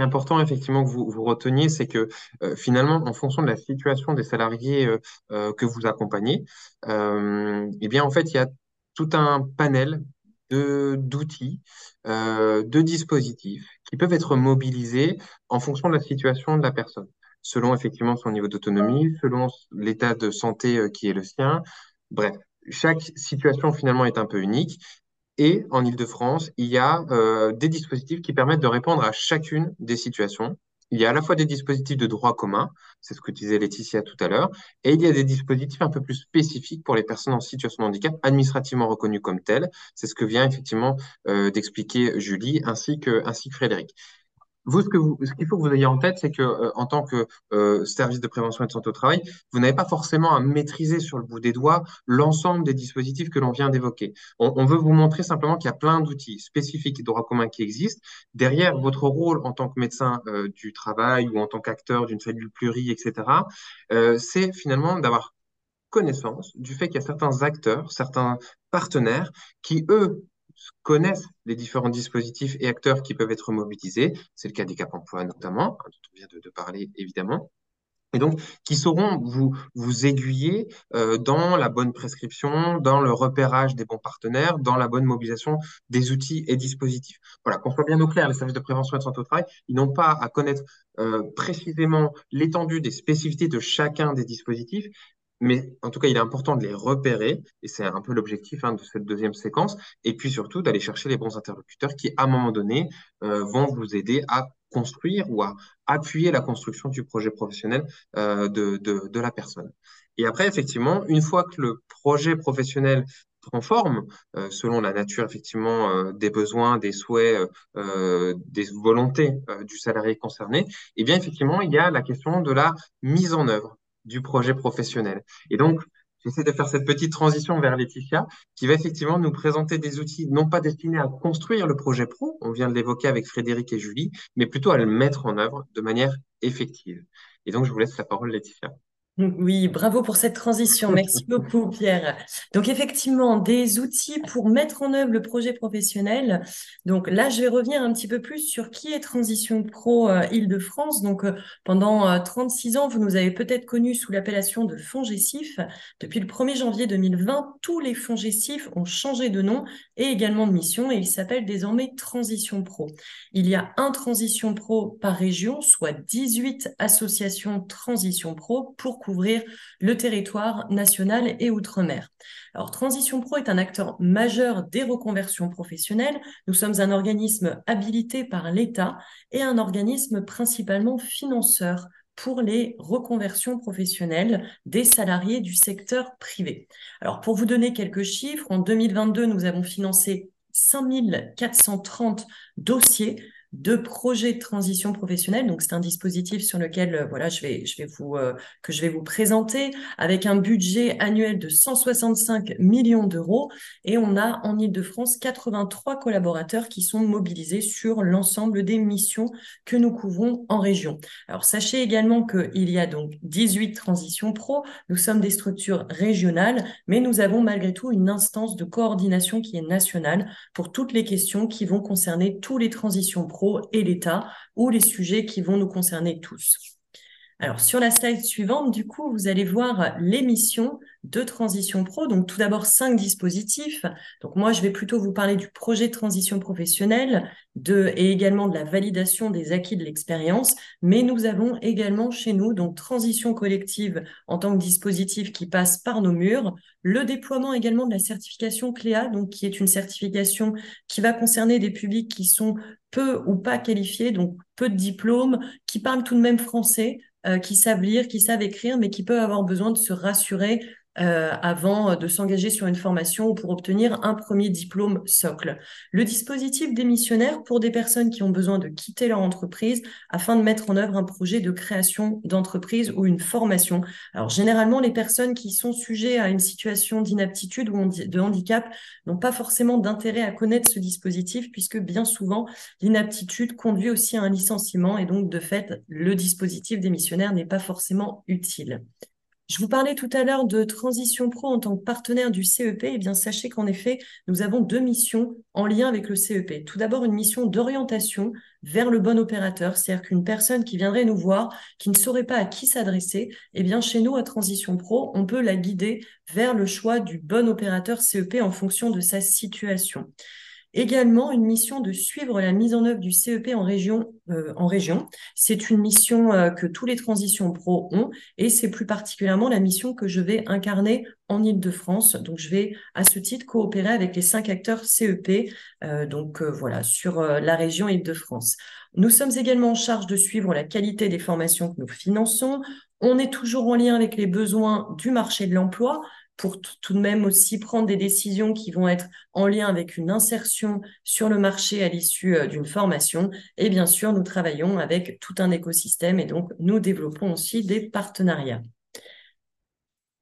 important effectivement que vous, reteniez, c'est que euh, finalement, en fonction de la situation des salariés euh, euh, que vous accompagnez, eh bien en fait, il y a tout un panel de d'outils, de dispositifs qui peuvent être mobilisés en fonction de la situation de la personne, selon effectivement son niveau d'autonomie, selon l'état de santé qui est le sien. Bref, chaque situation finalement est un peu unique et en Ile-de-France, il y a euh, des dispositifs qui permettent de répondre à chacune des situations. Il y a à la fois des dispositifs de droit commun, c'est ce que disait Laetitia tout à l'heure, et il y a des dispositifs un peu plus spécifiques pour les personnes en situation de handicap, administrativement reconnues comme telles. C'est ce que vient effectivement euh, d'expliquer Julie ainsi que, ainsi que Frédéric. Vous, ce qu'il faut que vous ayez en tête, c'est que euh, en tant que euh, service de prévention et de santé au travail, vous n'avez pas forcément à maîtriser sur le bout des doigts l'ensemble des dispositifs que l'on vient d'évoquer. On, veut vous montrer simplement qu'il y a plein d'outils spécifiques et droits communs qui existent. Derrière votre rôle en tant que médecin euh, du travail ou en tant qu'acteur d'une cellule plurie, etc., c'est finalement d'avoir connaissance du fait qu'il y a certains acteurs, certains partenaires qui, eux, connaissent les différents dispositifs et acteurs qui peuvent être mobilisés. C'est le cas des Cap Emploi notamment, hein, dont on vient de, parler évidemment. Et donc, qui sauront vous, vous aiguiller euh, dans la bonne prescription, dans le repérage des bons partenaires, dans la bonne mobilisation des outils et dispositifs. Voilà, qu'on soit bien au clair, les services de prévention et de santé au travail, ils n'ont pas à connaître euh, précisément l'étendue des spécificités de chacun des dispositifs, mais en tout cas, il est important de les repérer, et c'est un peu l'objectif hein, de cette deuxième séquence, et puis surtout d'aller chercher les bons interlocuteurs qui, à un moment donné, euh, vont vous aider à construire ou à appuyer la construction du projet professionnel euh, de, de, de, la personne. Et après, effectivement, une fois que le projet professionnel prend forme selon la nature effectivement des besoins, des souhaits, des volontés du salarié concerné, eh bien effectivement, il y a la question de la mise en œuvre du projet professionnel. Et donc, J'essaie de faire cette petite transition vers Laetitia, qui va effectivement nous présenter des outils non pas destinés à construire le projet pro, on vient de l'évoquer avec Frédéric et Julie, mais plutôt à le mettre en œuvre de manière effective. Et donc, je vous laisse la parole, Laetitia. Oui, bravo pour cette transition. Merci beaucoup, Pierre. Donc, effectivement, des outils pour mettre en œuvre le projet professionnel. Donc là, je vais revenir un petit peu plus sur qui est Transition Pro euh, Île-de-France. Donc, euh, pendant 36 euh, ans, vous nous avez peut-être connus sous l'appellation de fonds. Depuis le 1er janvier 2020, tous les fonds Gessif ont changé de nom et également de mission et ils s'appellent désormais Transition Pro. Il y a un Transition Pro par région, soit 18 associations Transition Pro pour le territoire national et outre-mer. Alors, Transition Pro est un acteur majeur des reconversions professionnelles. Nous sommes un organisme habilité par l'État et un organisme principalement financeur pour les reconversions professionnelles des salariés du secteur privé. Alors, pour vous donner quelques chiffres, en 2022, nous avons financé 5430 dossiers de projets de transition professionnelle. Donc, c'est un dispositif sur lequel, euh, voilà, je vais, je vais vous, euh, que je vais vous présenter avec un budget annuel de 165 millions d'euros. Et on a en Ile-de-France 83 collaborateurs qui sont mobilisés sur l'ensemble des missions que nous couvrons en région. Alors, sachez également qu'il y a donc 18 transitions pro. Nous sommes des structures régionales, mais nous avons malgré tout une instance de coordination qui est nationale pour toutes les questions qui vont concerner tous les transitions pro et l'État, ou les sujets qui vont nous concerner tous. Alors, sur la slide suivante, du coup, vous allez voir les missions de Transition Pro. Donc, tout d'abord, cinq dispositifs. Donc, moi, je vais plutôt vous parler du projet de transition professionnelle de, et également de la validation des acquis de l'expérience. Mais nous avons également chez nous, donc, transition collective en tant que dispositif qui passe par nos murs. Le déploiement également de la certification CLEA, donc, qui est une certification qui va concerner des publics qui sont peu ou pas qualifiés, donc peu de diplômes, qui parlent tout de même français, euh, qui savent lire, qui savent écrire, mais qui peuvent avoir besoin de se rassurer euh, avant de s'engager sur une formation ou pour obtenir un premier diplôme socle. Le dispositif démissionnaire pour des personnes qui ont besoin de quitter leur entreprise afin de mettre en œuvre un projet de création d'entreprise ou une formation. Alors généralement, les personnes qui sont sujets à une situation d'inaptitude ou de handicap n'ont pas forcément d'intérêt à connaître ce dispositif puisque bien souvent, l'inaptitude conduit aussi à un licenciement et donc de fait, le dispositif démissionnaire n'est pas forcément utile. Je vous parlais tout à l'heure de Transition Pro en tant que partenaire du CEP. Eh bien, sachez qu'en effet, nous avons deux missions en lien avec le CEP. Tout d'abord, une mission d'orientation vers le bon opérateur, c'est-à-dire qu'une personne qui viendrait nous voir, qui ne saurait pas à qui s'adresser, eh bien, chez nous, à Transition Pro, on peut la guider vers le choix du bon opérateur CEP en fonction de sa situation. Également, une mission de suivre la mise en œuvre du CEP en région. Euh, en région. C'est une mission euh, que tous les transitions pro ont et c'est plus particulièrement la mission que je vais incarner en Ile-de-France. Donc, je vais à ce titre coopérer avec les cinq acteurs CEP, euh, donc voilà, sur la région Ile-de-France. Nous sommes également en charge de suivre la qualité des formations que nous finançons. On est toujours en lien avec les besoins du marché de l'emploi pour tout de même aussi prendre des décisions qui vont être en lien avec une insertion sur le marché à l'issue euh, d'une formation. Et bien sûr, nous travaillons avec tout un écosystème et donc nous développons aussi des partenariats.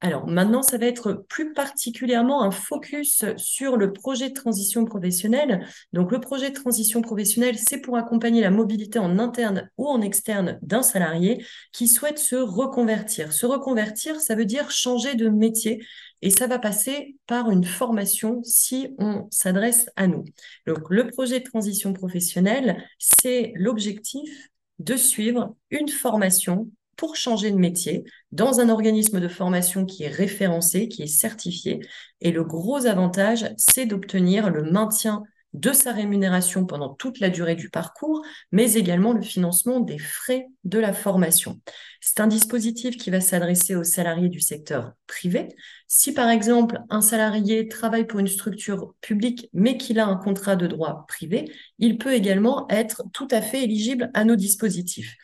Alors maintenant, ça va être plus particulièrement un focus sur le projet de transition professionnelle. Donc le projet de transition professionnelle, c'est pour accompagner la mobilité en interne ou en externe d'un salarié qui souhaite se reconvertir. Se reconvertir, ça veut dire changer de métier et ça va passer par une formation si on s'adresse à nous. Donc le projet de transition professionnelle, c'est l'objectif de suivre une formation pour changer de métier dans un organisme de formation qui est référencé, qui est certifié. Et le gros avantage, c'est d'obtenir le maintien de sa rémunération pendant toute la durée du parcours, mais également le financement des frais de la formation. C'est un dispositif qui va s'adresser aux salariés du secteur privé. Si par exemple un salarié travaille pour une structure publique mais qu'il a un contrat de droit privé, il peut également être tout à fait éligible à nos dispositifs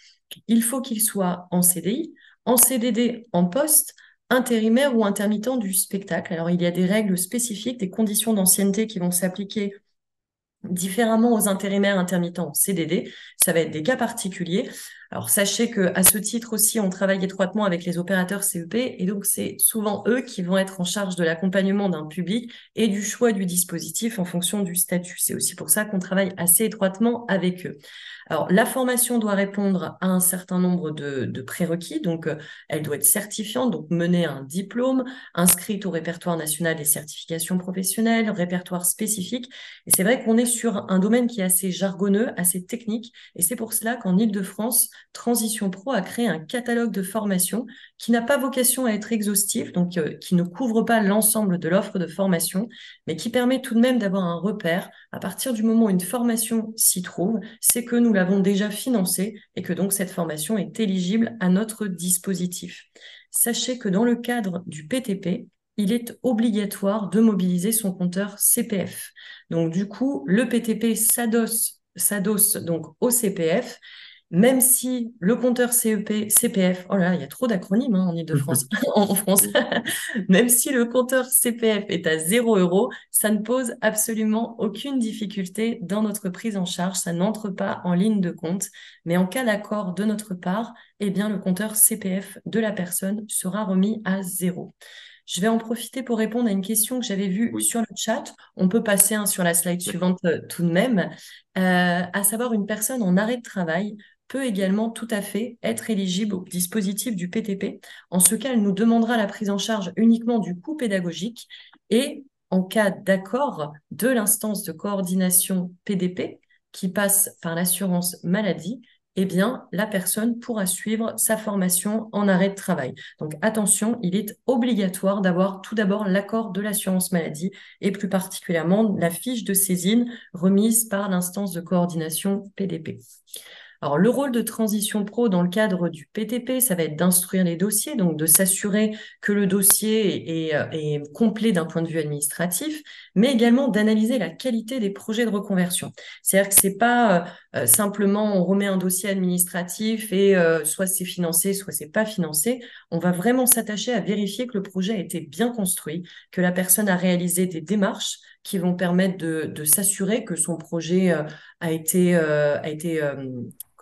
il faut qu'il soit en CDI, en CDD, en poste, intérimaire ou intermittent du spectacle. Alors, il y a des règles spécifiques, des conditions d'ancienneté qui vont s'appliquer différemment aux intérimaires intermittents CDD. Ça va être des cas particuliers. Alors sachez que à ce titre aussi, on travaille étroitement avec les opérateurs CEP et donc c'est souvent eux qui vont être en charge de l'accompagnement d'un public et du choix du dispositif en fonction du statut. C'est aussi pour ça qu'on travaille assez étroitement avec eux. Alors, la formation doit répondre à un certain nombre de, prérequis, donc euh, elle doit être certifiante, donc mener un diplôme, inscrite au répertoire national des certifications professionnelles, répertoire spécifique. Et c'est vrai qu'on est sur un domaine qui est assez jargonneux, assez technique, et c'est pour cela qu'en Ile-de-France, Transition Pro a créé un catalogue de formation qui n'a pas vocation à être exhaustif, donc euh, qui ne couvre pas l'ensemble de l'offre de formation, mais qui permet tout de même d'avoir un repère. À partir du moment où une formation s'y trouve, c'est que nous l'avons déjà financée et que donc cette formation est éligible à notre dispositif. Sachez que dans le cadre du PTP, il est obligatoire de mobiliser son compteur CPF. Donc du coup, le PTP s'adosse donc au CPF même si le compteur CEP, CPF, oh là, il y a trop d'acronymes hein, en Ile-de-France, (laughs) (laughs) en France, (laughs) même si le compteur CPF est à 0 euros, ça ne pose absolument aucune difficulté dans notre prise en charge, ça n'entre pas en ligne de compte, mais en cas d'accord de notre part, eh bien, le compteur CPF de la personne sera remis à 0. Je vais en profiter pour répondre à une question que j'avais vue sur le chat. On peut passer hein, sur la slide suivante euh, tout de même, euh, à savoir une personne en arrêt de travail peut également tout à fait être éligible au dispositif du PTP. En ce cas, elle nous demandera la prise en charge uniquement du coût pédagogique et en cas d'accord de l'instance de coordination PDP qui passe par l'assurance maladie, eh bien, la personne pourra suivre sa formation en arrêt de travail. Donc, attention, il est obligatoire d'avoir tout d'abord l'accord de l'assurance maladie et plus particulièrement la fiche de saisine remise par l'instance de coordination PDP. Alors, le rôle de transition pro dans le cadre du PTP, ça va être d'instruire les dossiers, donc de s'assurer que le dossier est, euh, complet d'un point de vue administratif, mais également d'analyser la qualité des projets de reconversion. C'est-à-dire que c'est pas euh, euh, simplement on remet un dossier administratif et soit c'est financé, soit c'est pas financé. On va vraiment s'attacher à vérifier que le projet a été bien construit, que la personne a réalisé des démarches qui vont permettre de, s'assurer que son projet a été, a été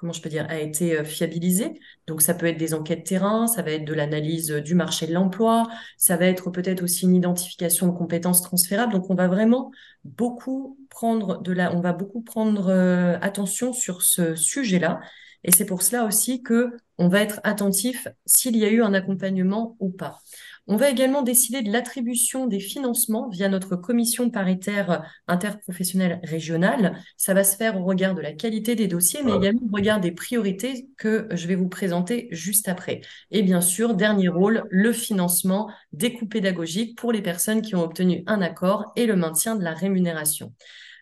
comment je peux dire, a été euh, fiabilisé. Donc, ça peut être des enquêtes terrain, ça va être de l'analyse euh, du marché de l'emploi, ça va être peut-être aussi une identification de compétences transférables. Donc, on va vraiment beaucoup prendre de la, on va beaucoup prendre euh, attention sur ce sujet-là. Et c'est pour cela aussi que on va être attentif s'il y a eu un accompagnement ou pas. On va également décider de l'attribution des financements via notre commission paritaire interprofessionnelle régionale. Ça va se faire au regard de la qualité des dossiers, mais également au regard des priorités que je vais vous présenter juste après. Et bien sûr, dernier rôle, le financement des coûts pédagogiques pour les personnes qui ont obtenu un accord et le maintien de la rémunération.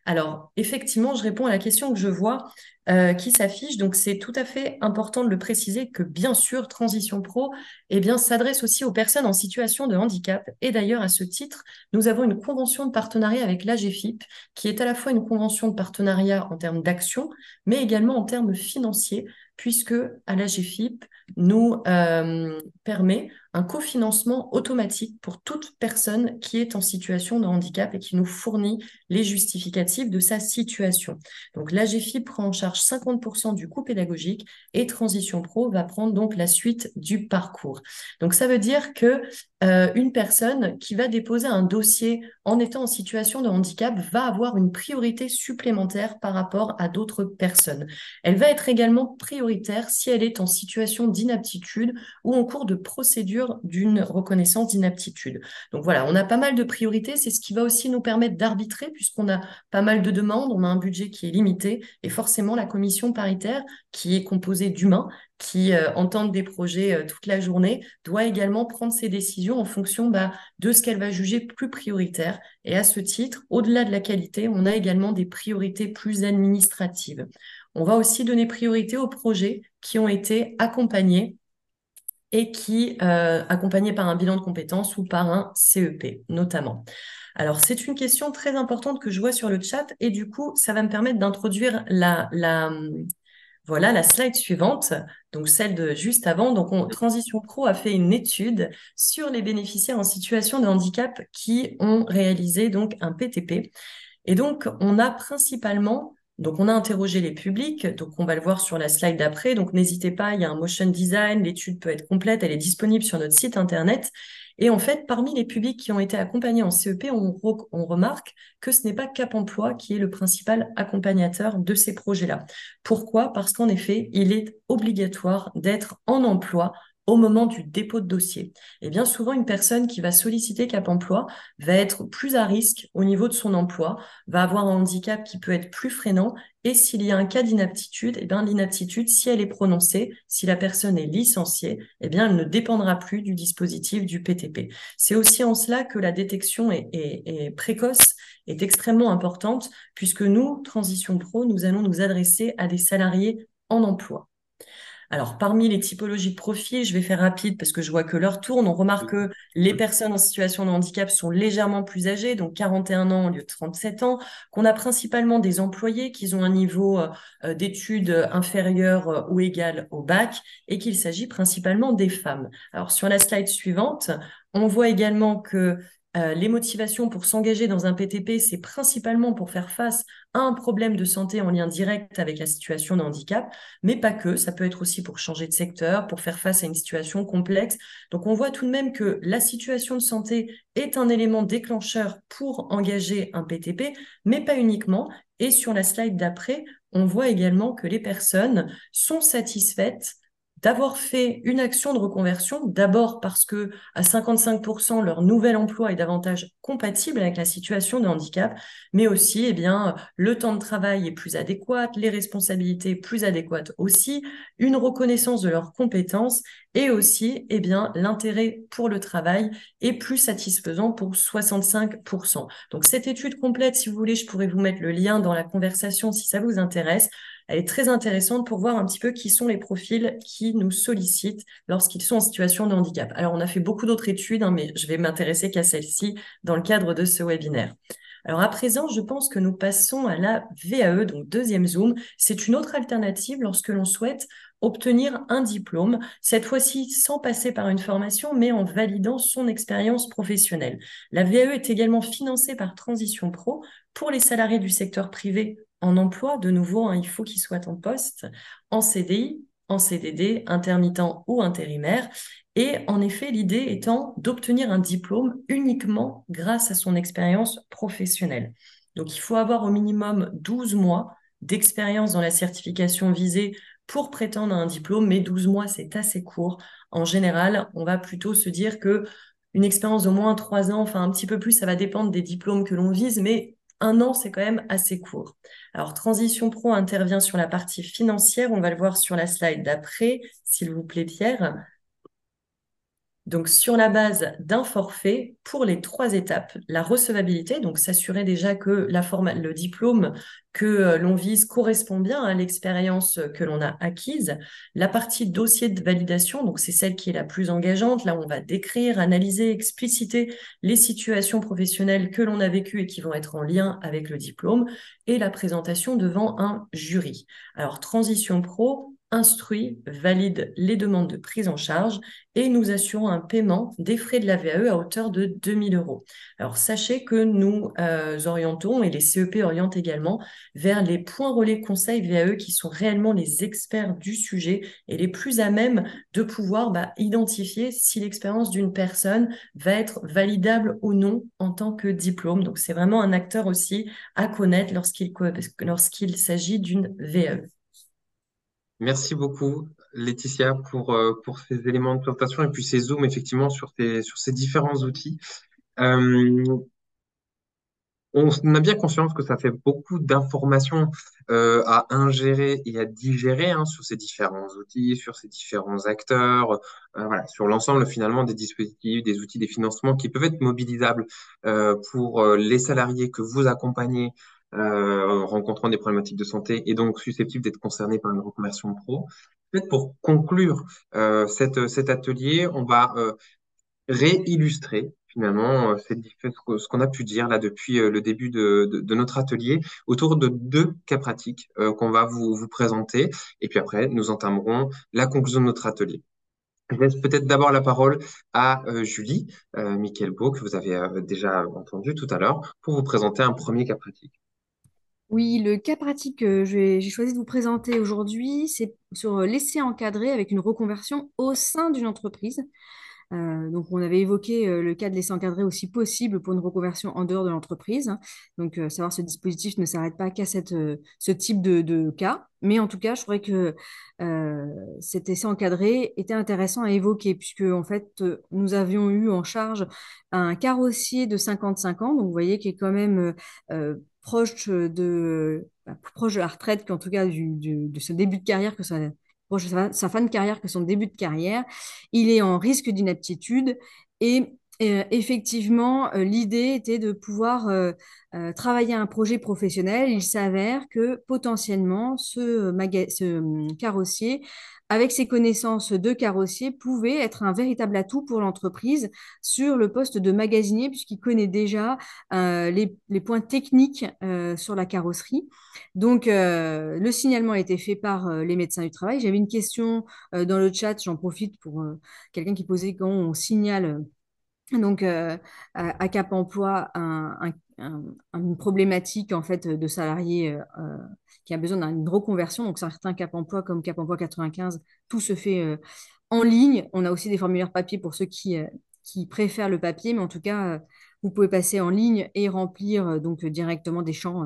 Alors, effectivement, je réponds à la question que je vois euh, qui s'affiche. Donc, c'est tout à fait important de le préciser que, bien sûr, Transition Pro eh bien, s'adresse aussi aux personnes en situation de handicap. Et d'ailleurs, à ce titre, nous avons une convention de partenariat avec l'AGFIP, qui est à la fois une convention de partenariat en termes d'action, mais également en termes financiers, puisque à l'AGFIP, nous euh, permet un cofinancement automatique pour toute personne qui est en situation de handicap et qui nous fournit les justificatifs de sa situation. Donc l'AGFI prend en charge 50% du coût pédagogique et Transition Pro va prendre donc la suite du parcours. Donc ça veut dire que euh, une personne qui va déposer un dossier en étant en situation de handicap va avoir une priorité supplémentaire par rapport à d'autres personnes. Elle va être également prioritaire si elle est en situation d'inaptitude ou en cours de procédure d'une reconnaissance d'inaptitude. Donc voilà, on a pas mal de priorités, c'est ce qui va aussi nous permettre d'arbitrer puisqu'on a pas mal de demandes, on a un budget qui est limité et forcément la commission paritaire qui est composée d'humains qui euh, entendent des projets euh, toute la journée, doit également prendre ses décisions en fonction bah, de ce qu'elle va juger plus prioritaire. Et à ce titre, au-delà de la qualité, on a également des priorités plus administratives. On va aussi donner priorité aux projets qui ont été accompagnés et qui euh, accompagnés par un bilan de compétences ou par un CEP notamment. Alors c'est une question très importante que je vois sur le chat et du coup ça va me permettre d'introduire la, la, voilà la slide suivante, donc celle de juste avant. Donc, Transition Pro a fait une étude sur les bénéficiaires en situation de handicap qui ont réalisé donc un PTP. Et donc, on a principalement donc, on a interrogé les publics, donc on va le voir sur la slide d'après. Donc, n'hésitez pas, il y a un motion design, l'étude peut être complète, elle est disponible sur notre site internet. Et en fait, parmi les publics qui ont été accompagnés en CEP, on, remarque que ce n'est pas Cap Emploi qui est le principal accompagnateur de ces projets-là. Pourquoi? Parce qu'en effet, il est obligatoire d'être en emploi au moment du dépôt de dossier. Et bien souvent, une personne qui va solliciter Cap Emploi va être plus à risque au niveau de son emploi, va avoir un handicap qui peut être plus freinant. Et s'il y a un cas d'inaptitude, et eh bien l'inaptitude, si elle est prononcée, si la personne est licenciée, et eh bien elle ne dépendra plus du dispositif du PTP. C'est aussi en cela que la détection est, est précoce est extrêmement importante, puisque nous, Transition Pro, nous allons nous adresser à des salariés en emploi. Alors, parmi les typologies de profils, je vais faire rapide parce que je vois que l'heure tourne. On remarque que les personnes en situation de handicap sont légèrement plus âgées, donc 41 ans au lieu de 37 ans, qu'on a principalement des employés qui ont un niveau euh, euh, d'études inférieur euh, ou égal au bac et qu'il s'agit principalement des femmes. Alors, sur la slide suivante, on voit également que euh, les motivations pour s'engager dans un PTP, c'est principalement pour faire face à un problème de santé en lien direct avec la situation de handicap, mais pas que. Ça peut être aussi pour changer de secteur, pour faire face à une situation complexe. Donc on voit tout de même que la situation de santé est un élément déclencheur pour engager un PTP, mais pas uniquement. Et sur la slide d'après, on voit également que les personnes sont satisfaites d'avoir fait une action de reconversion, d'abord parce que à 55% leur nouvel emploi est davantage compatible avec la situation de handicap, mais aussi eh bien le temps de travail est plus adéquat, les responsabilités plus adéquates aussi, une reconnaissance de leurs compétences et aussi eh bien l'intérêt pour le travail est plus satisfaisant pour 65%. Donc cette étude complète si vous voulez, je pourrais vous mettre le lien dans la conversation si ça vous intéresse elle est très intéressante pour voir un petit peu qui sont les profils qui nous sollicitent lorsqu'ils sont en situation de handicap. Alors, on a fait beaucoup d'autres études, hein, mais je vais m'intéresser qu'à celle-ci dans le cadre de ce webinaire. Alors à présent, je pense que nous passons à la VAE, donc deuxième Zoom. C'est une autre alternative lorsque l'on souhaite obtenir un diplôme, cette fois-ci sans passer par une formation, mais en validant son expérience professionnelle. La VAE est également financée par Transition Pro pour les salariés du secteur privé en emploi, de nouveau, hein, il faut qu'ils soient en poste, en CDI, en CDD, intermittent ou intérimaire. Et en effet, l'idée étant d'obtenir un diplôme uniquement grâce à son expérience professionnelle. Donc, il faut avoir au minimum 12 mois d'expérience dans la certification visée pour prétendre à un diplôme, mais 12 mois, c'est assez court. En général, on va plutôt se dire que une expérience d'au moins 3 ans, enfin un petit peu plus, ça va dépendre des diplômes que l'on vise, mais un an, c'est quand même assez court. Alors, Transition Pro intervient sur la partie financière. On va le voir sur la slide d'après, s'il vous plaît, Pierre. Donc, sur la base d'un forfait pour les trois étapes, la recevabilité, donc s'assurer déjà que la le diplôme que euh, l'on vise correspond bien à l'expérience que l'on a acquise. La partie dossier de validation, donc c'est celle qui est la plus engageante. Là, on va décrire, analyser, expliciter les situations professionnelles que l'on a vécues et qui vont être en lien avec le diplôme et la présentation devant un jury. Alors, Transition Pro, instruit, valide les demandes de prise en charge et nous assurons un paiement des frais de la VAE à hauteur de 2000 euros. Alors sachez que nous euh, orientons et les CEP orientent également vers les points relais conseils VAE qui sont réellement les experts du sujet et les plus à même de pouvoir bah, identifier si l'expérience d'une personne va être validable ou non en tant que diplôme. Donc c'est vraiment un acteur aussi à connaître lorsqu'il lorsqu'il s'agit d'une VAE. Merci beaucoup, Laetitia, pour, euh, pour ces éléments de présentation et puis ces zooms, effectivement, sur, sur ces différents outils. Euh, on a bien conscience que ça fait beaucoup d'informations euh, à ingérer et à digérer hein, sur ces différents outils, sur ces différents acteurs, voilà, sur l'ensemble finalement des dispositifs, des outils, des financements qui peuvent être mobilisables pour les salariés que vous accompagnez euh, rencontrant des problématiques de santé et donc susceptibles d'être concernés par une reconversion pro. Peut-être pour conclure euh, cette, cet atelier, on va euh, réillustrer finalement c'est ce qu'on a pu dire là depuis le début de, de, notre atelier autour de deux cas pratiques qu'on va vous, vous présenter et puis après nous entamerons la conclusion de notre atelier. Je laisse peut-être d'abord la parole à Julie euh, Beau, que vous avez déjà entendu tout à l'heure, pour vous présenter un premier cas pratique. Oui, le cas pratique que j'ai choisi de vous présenter aujourd'hui, c'est sur l'essai encadré avec une reconversion au sein d'une entreprise. Euh, donc, on avait évoqué euh, le cas de l'essai encadré aussi possible pour une reconversion en dehors de l'entreprise. Donc, euh, savoir ce dispositif ne s'arrête pas qu'à ce type de, cas. Mais en tout cas, je trouvais que cet essai encadré était intéressant à évoquer, puisque en fait, nous avions eu en charge un carrossier de 55 ans, donc vous voyez, qui est quand même proche de, bah, proche de la retraite, qu'en tout cas de ce début de carrière que ça sa, fin de carrière que son début de carrière. Il est en risque d'inaptitude et euh, effectivement, euh, l'idée était de pouvoir euh, travailler un projet professionnel. Il s'avère que potentiellement, ce, ce hum, carrossier avec ses connaissances de carrossier, pouvait être un véritable atout pour l'entreprise sur le poste de magasinier, puisqu'il connaît déjà euh, les, points techniques euh, sur la carrosserie. Donc, euh, le signalement a été fait par les médecins du travail. J'avais une question dans le chat, j'en profite pour quelqu'un qui posait quand on signale donc à, Cap Emploi une problématique en fait de salariés qui a besoin d'une reconversion. Donc, certains Cap Emploi comme Cap Emploi 95, tout se fait euh, en ligne. On a aussi des formulaires papier pour ceux qui, euh, qui préfèrent le papier, mais en tout cas, euh, vous pouvez passer en ligne et remplir donc directement des champs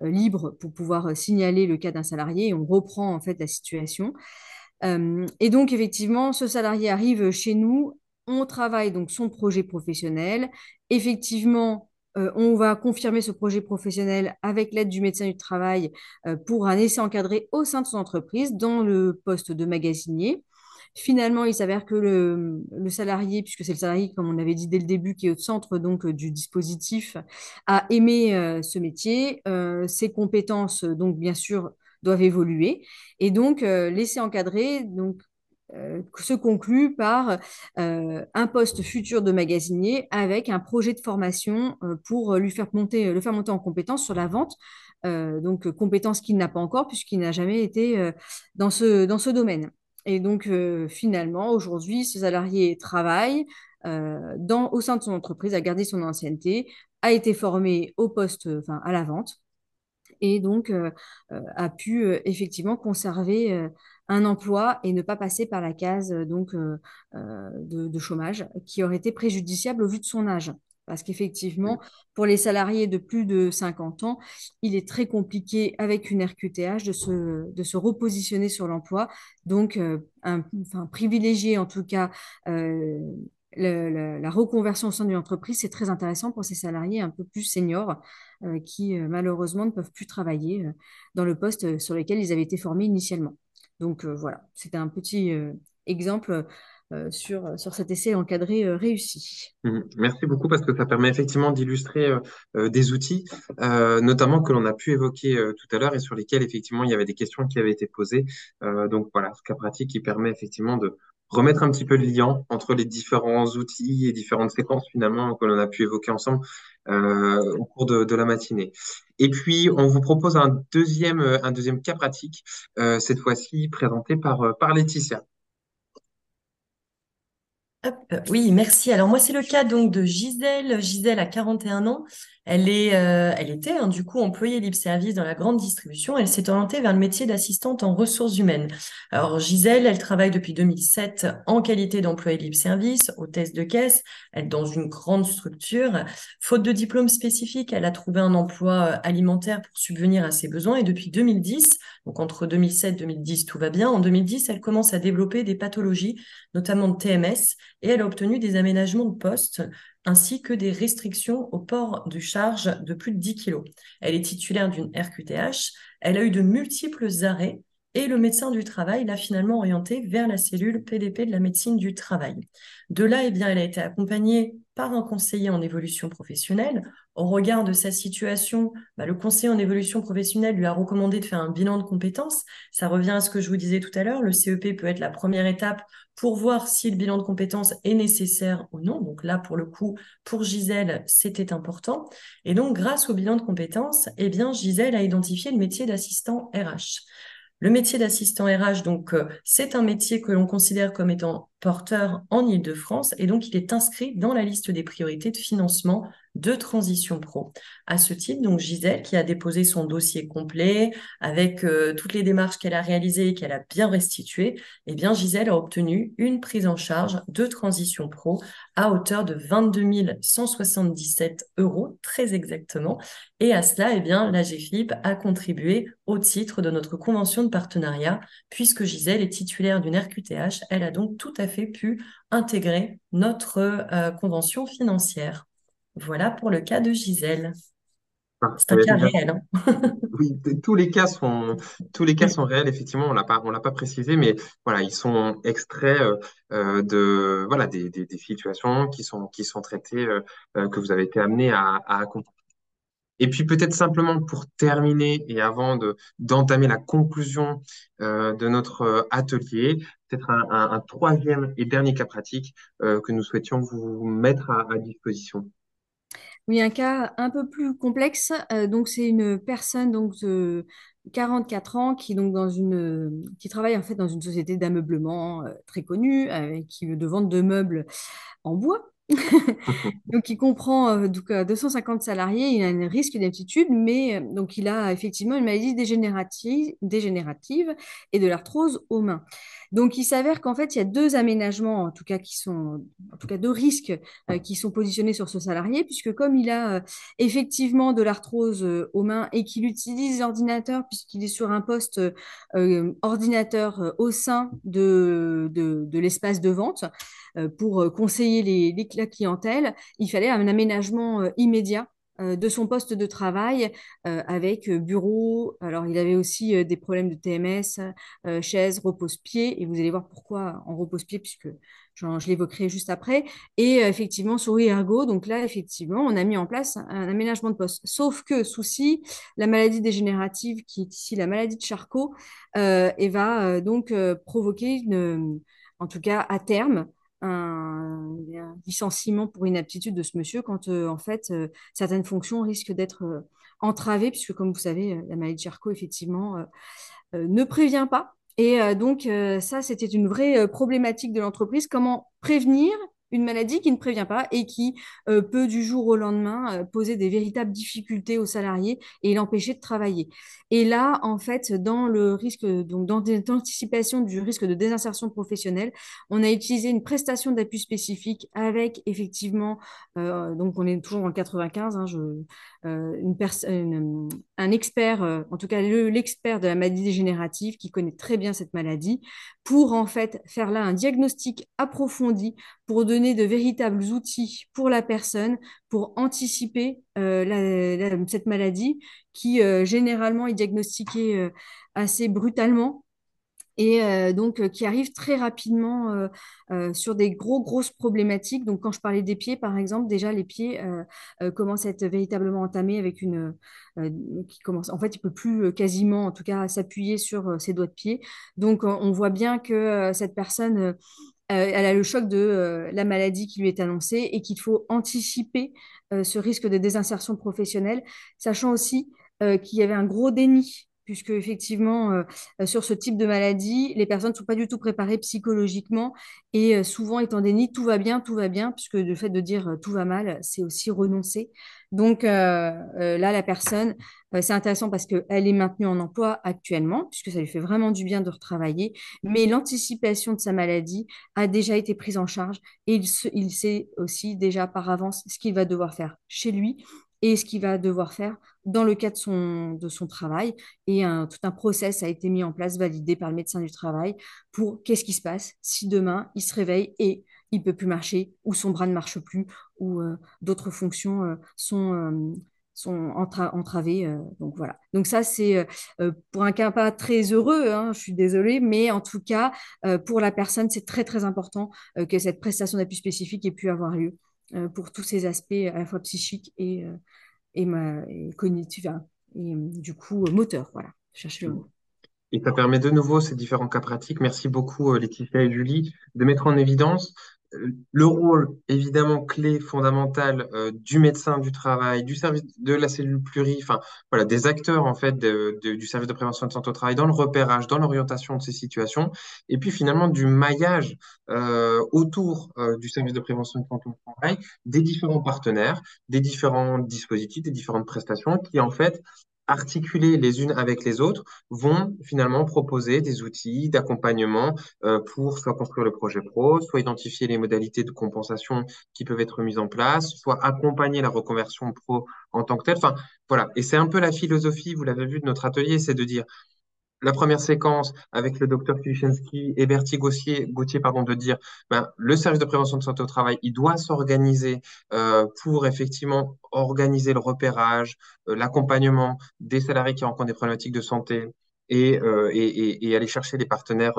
libres pour pouvoir signaler le cas d'un salarié on reprend en fait la situation. et donc, effectivement, ce salarié arrive chez nous, on travaille donc son projet professionnel. Effectivement, euh, on va confirmer ce projet professionnel avec l'aide du médecin du travail euh, pour un essai encadré au sein de son entreprise dans le poste de magasinier. Finalement, il s'avère que le, salarié, puisque c'est le salarié, comme on avait dit dès le début, qui est au centre donc du dispositif, a aimé euh, ce métier. ses compétences, donc bien sûr, doivent évoluer. Et donc, l'essai encadré donc, euh, se conclut par euh, un poste futur de magasinier avec un projet de formation euh, pour lui faire monter, le faire monter en compétence sur la vente. donc, compétence qu'il n'a pas encore puisqu'il n'a jamais été dans, ce, dans ce domaine. Et donc, finalement, aujourd'hui, ce salarié travaille dans, au sein de son entreprise, a gardé son ancienneté, a été formé au poste, enfin, à la vente et donc a pu effectivement conserver un emploi et ne pas passer par la case euh, donc euh, euh, de, chômage qui aurait été préjudiciable au vu de son âge. Parce qu'effectivement, pour les salariés de plus de 50 ans, il est très compliqué avec une RQTH de se, de se repositionner sur l'emploi. Donc, un, enfin, privilégier en tout cas la reconversion au sein d'une entreprise, c'est très intéressant pour ces salariés un peu plus seniors qui malheureusement ne peuvent plus travailler dans le poste sur lequel ils avaient été formés initialement. Donc euh, voilà, c'était un petit euh, exemple euh, sur, sur cet essai encadré réussi. Mmh. Merci beaucoup parce que ça permet effectivement d'illustrer des outils, notamment que l'on a pu évoquer tout à l'heure et sur lesquels effectivement il y avait des questions qui avaient été posées. donc voilà, ce cas pratique qui permet effectivement de remettre un petit peu le lien entre les différents outils et différentes séquences finalement que l'on a pu évoquer ensemble au cours de, de, la matinée. Et puis, on vous propose un deuxième, un deuxième cas pratique, euh, cette fois-ci présenté par, euh, par Laetitia. oui, merci. Alors moi, c'est le cas donc de Gisèle. Gisèle a 41 ans. Elle, est, euh, elle était hein, du coup employée libre service dans la grande distribution. Elle s'est orientée vers le métier d'assistante en ressources humaines. Alors Gisèle, elle travaille depuis 2007 en qualité d'employée libre service, hôtesse de caisse, elle dans une grande structure. Faute de diplôme spécifique, elle a trouvé un emploi euh, alimentaire pour subvenir à ses besoins et depuis 2010, donc entre 2007 et 2010 tout va bien, en 2010 elle commence à développer des pathologies, notamment de TMS, et elle a obtenu des aménagements de poste ainsi que des restrictions au port de charge de plus de 10 kg. Elle est titulaire d'une RQTH, elle a eu de multiples arrêts et le médecin du travail l'a finalement orientée vers la cellule PDP de la médecine du travail. De là, eh bien, elle a été accompagnée par un conseiller en évolution professionnelle au regard de sa situation, bah, le conseiller en évolution professionnelle lui a recommandé de faire un bilan de compétences. Ça revient à ce que je vous disais tout à l'heure. Le CEP peut être la première étape pour voir si le bilan de compétences est nécessaire ou non. Donc là, pour le coup, pour Gisèle, c'était important. Et donc, grâce au bilan de compétences, eh bien, Gisèle a identifié le métier d'assistant RH. Le métier d'assistant RH, donc, euh, c'est un métier que l'on considère comme étant porteur en Ile-de-France et donc il est inscrit dans la liste des priorités de financement de Transition Pro. À ce titre, donc Gisèle, qui a déposé son dossier complet avec euh, toutes les démarches qu'elle a réalisées et qu'elle a bien restituées, eh bien Gisèle a obtenu une prise en charge de Transition Pro à hauteur de 22 177 euros, très exactement. Et à cela, eh bien, la GFIP a contribué au titre de notre convention de partenariat, puisque Gisèle est titulaire d'une RQTH. Elle a donc tout à fait pu intégrer notre euh, convention financière. Voilà pour le cas de Gisèle. C'est un cas réel. Hein. (laughs) oui, tous les cas sont tous les cas sont réels. Effectivement, on l'a pas on l'a pas précisé, mais voilà, ils sont extraits euh, euh, de voilà des, des, situations qui sont qui sont traitées que vous avez été amené à, à accompagner. Et puis peut-être simplement pour terminer et avant de d'entamer la conclusion de notre atelier, peut-être un, troisième et dernier cas pratique que nous souhaitions vous mettre à disposition. Oui, un cas un peu plus complexe. Euh, donc, c'est une personne donc, de 44 ans qui, donc, dans une, qui travaille en fait dans une société d'ameublement euh, très connue, euh, qui veut de vente de meubles en bois. (laughs) donc, il comprend euh, donc, 250 salariés, il a un risque d'aptitude, mais donc, il a effectivement une maladie dégénérative, et de l'arthrose aux mains. Donc, il s'avère qu'en fait, il y a deux aménagements, en tout cas, qui sont, en tout cas, deux risques euh, qui sont positionnés sur ce salarié, puisque comme il a euh, effectivement de l'arthrose euh, aux mains et qu'il utilise l'ordinateur, puisqu'il est sur un poste ordinateur au sein de, de, l'espace de vente pour conseiller les, la clientèle, il fallait un aménagement immédiat euh, de son poste de travail euh, avec euh, bureau. Alors, il avait aussi des problèmes de TMS, chaise, repose-pied, et vous allez voir pourquoi en repose-pied, puisque je, l'évoquerai juste après. Et effectivement, souris ergo, donc là, effectivement, on a mis en place un, aménagement de poste. Sauf que, souci, la maladie dégénérative, qui est ici la maladie de Charcot, va donc provoquer, en tout cas à terme, un, licenciement pour inaptitude de ce monsieur quand euh, en fait euh, certaines fonctions risquent d'être euh, entravées puisque comme vous savez la maladie de Charcot effectivement ne prévient pas. Et donc ça c'était une vraie problématique de l'entreprise. Comment prévenir une maladie qui ne prévient pas et qui euh, peut du jour au lendemain euh, poser des véritables difficultés aux salariés et l'empêcher de travailler. Et là, en fait, dans le risque, donc dans l'anticipation du risque de désinsertion professionnelle, on a utilisé une prestation d'appui spécifique avec effectivement, euh, donc on est toujours le 95, hein, un expert, en tout cas l'expert de la maladie dégénérative qui connaît très bien cette maladie, pour en fait faire là un diagnostic approfondi pour de véritables outils pour la personne pour anticiper euh, cette maladie qui euh, généralement est diagnostiquée euh, assez brutalement et donc qui arrive très rapidement sur des gros grosses problématiques. Donc quand je parlais des pieds par exemple, déjà les pieds commencent à être véritablement entamés avec une qui commence en fait il peut plus quasiment en tout cas s'appuyer sur ses doigts de pied. Donc on voit bien que cette personne euh, elle a le choc de euh, la maladie qui lui est annoncée et qu'il faut anticiper euh, ce risque de désinsertion professionnelle, sachant aussi qu'il y avait un gros déni puisque effectivement, euh, euh, sur ce type de maladie, les personnes ne sont pas du tout préparées psychologiquement et euh, souvent étant déni, tout va bien, tout va bien, puisque le fait de dire tout va mal, c'est aussi renoncer. Donc là, la personne, c'est intéressant parce qu'elle est maintenue en emploi actuellement, puisque ça lui fait vraiment du bien de retravailler, mais l'anticipation de sa maladie a déjà été prise en charge et il sait aussi déjà par avance ce qu'il va devoir faire chez lui et ce qu'il va devoir faire dans le cadre de son, travail. Et tout un process a été mis en place, validé par le médecin du travail, pour qu'est-ce qui se passe si demain il se réveille et il peut plus marcher, ou son bras ne marche plus, ou euh, d'autres fonctions euh, sont, euh, sont entravées. donc voilà. Donc ça, c'est pour un cas pas très heureux, hein, je suis désolée, mais en tout cas, pour la personne, c'est très très important que cette prestation d'appui spécifique ait pu avoir lieu pour tous ces aspects à la fois psychiques et, et, cognitifs, hein, et du coup moteur. Voilà, chercher le mot. Et ça permet de nouveau ces différents cas pratiques. Merci beaucoup, Laetitia et Julie, de mettre en évidence le rôle évidemment clé, fondamental euh, du médecin du travail, du service de la cellule pluri, enfin voilà, des acteurs en fait du service de prévention de santé au travail dans le repérage, dans l'orientation de ces situations, et puis finalement du maillage euh, autour euh, du service de prévention de santé au travail des différents partenaires, des différents dispositifs, des différentes prestations qui en fait articulées les unes avec les autres, vont finalement proposer des outils d'accompagnement euh, pour soit construire le projet pro, soit identifier les modalités de compensation qui peuvent être mises en place, soit accompagner la reconversion pro en tant que telle. Enfin, voilà. Et c'est un peu la philosophie, vous l'avez vu de notre atelier, c'est de dire la première séquence avec le docteur Kulichenski et Bertie Gauthier, Gauthier pardon, de dire ben, le service de prévention de santé au travail, il doit s'organiser euh, pour effectivement organiser le repérage, euh, l'accompagnement des salariés qui rencontrent des problématiques de santé et, euh, et, et, aller chercher des partenaires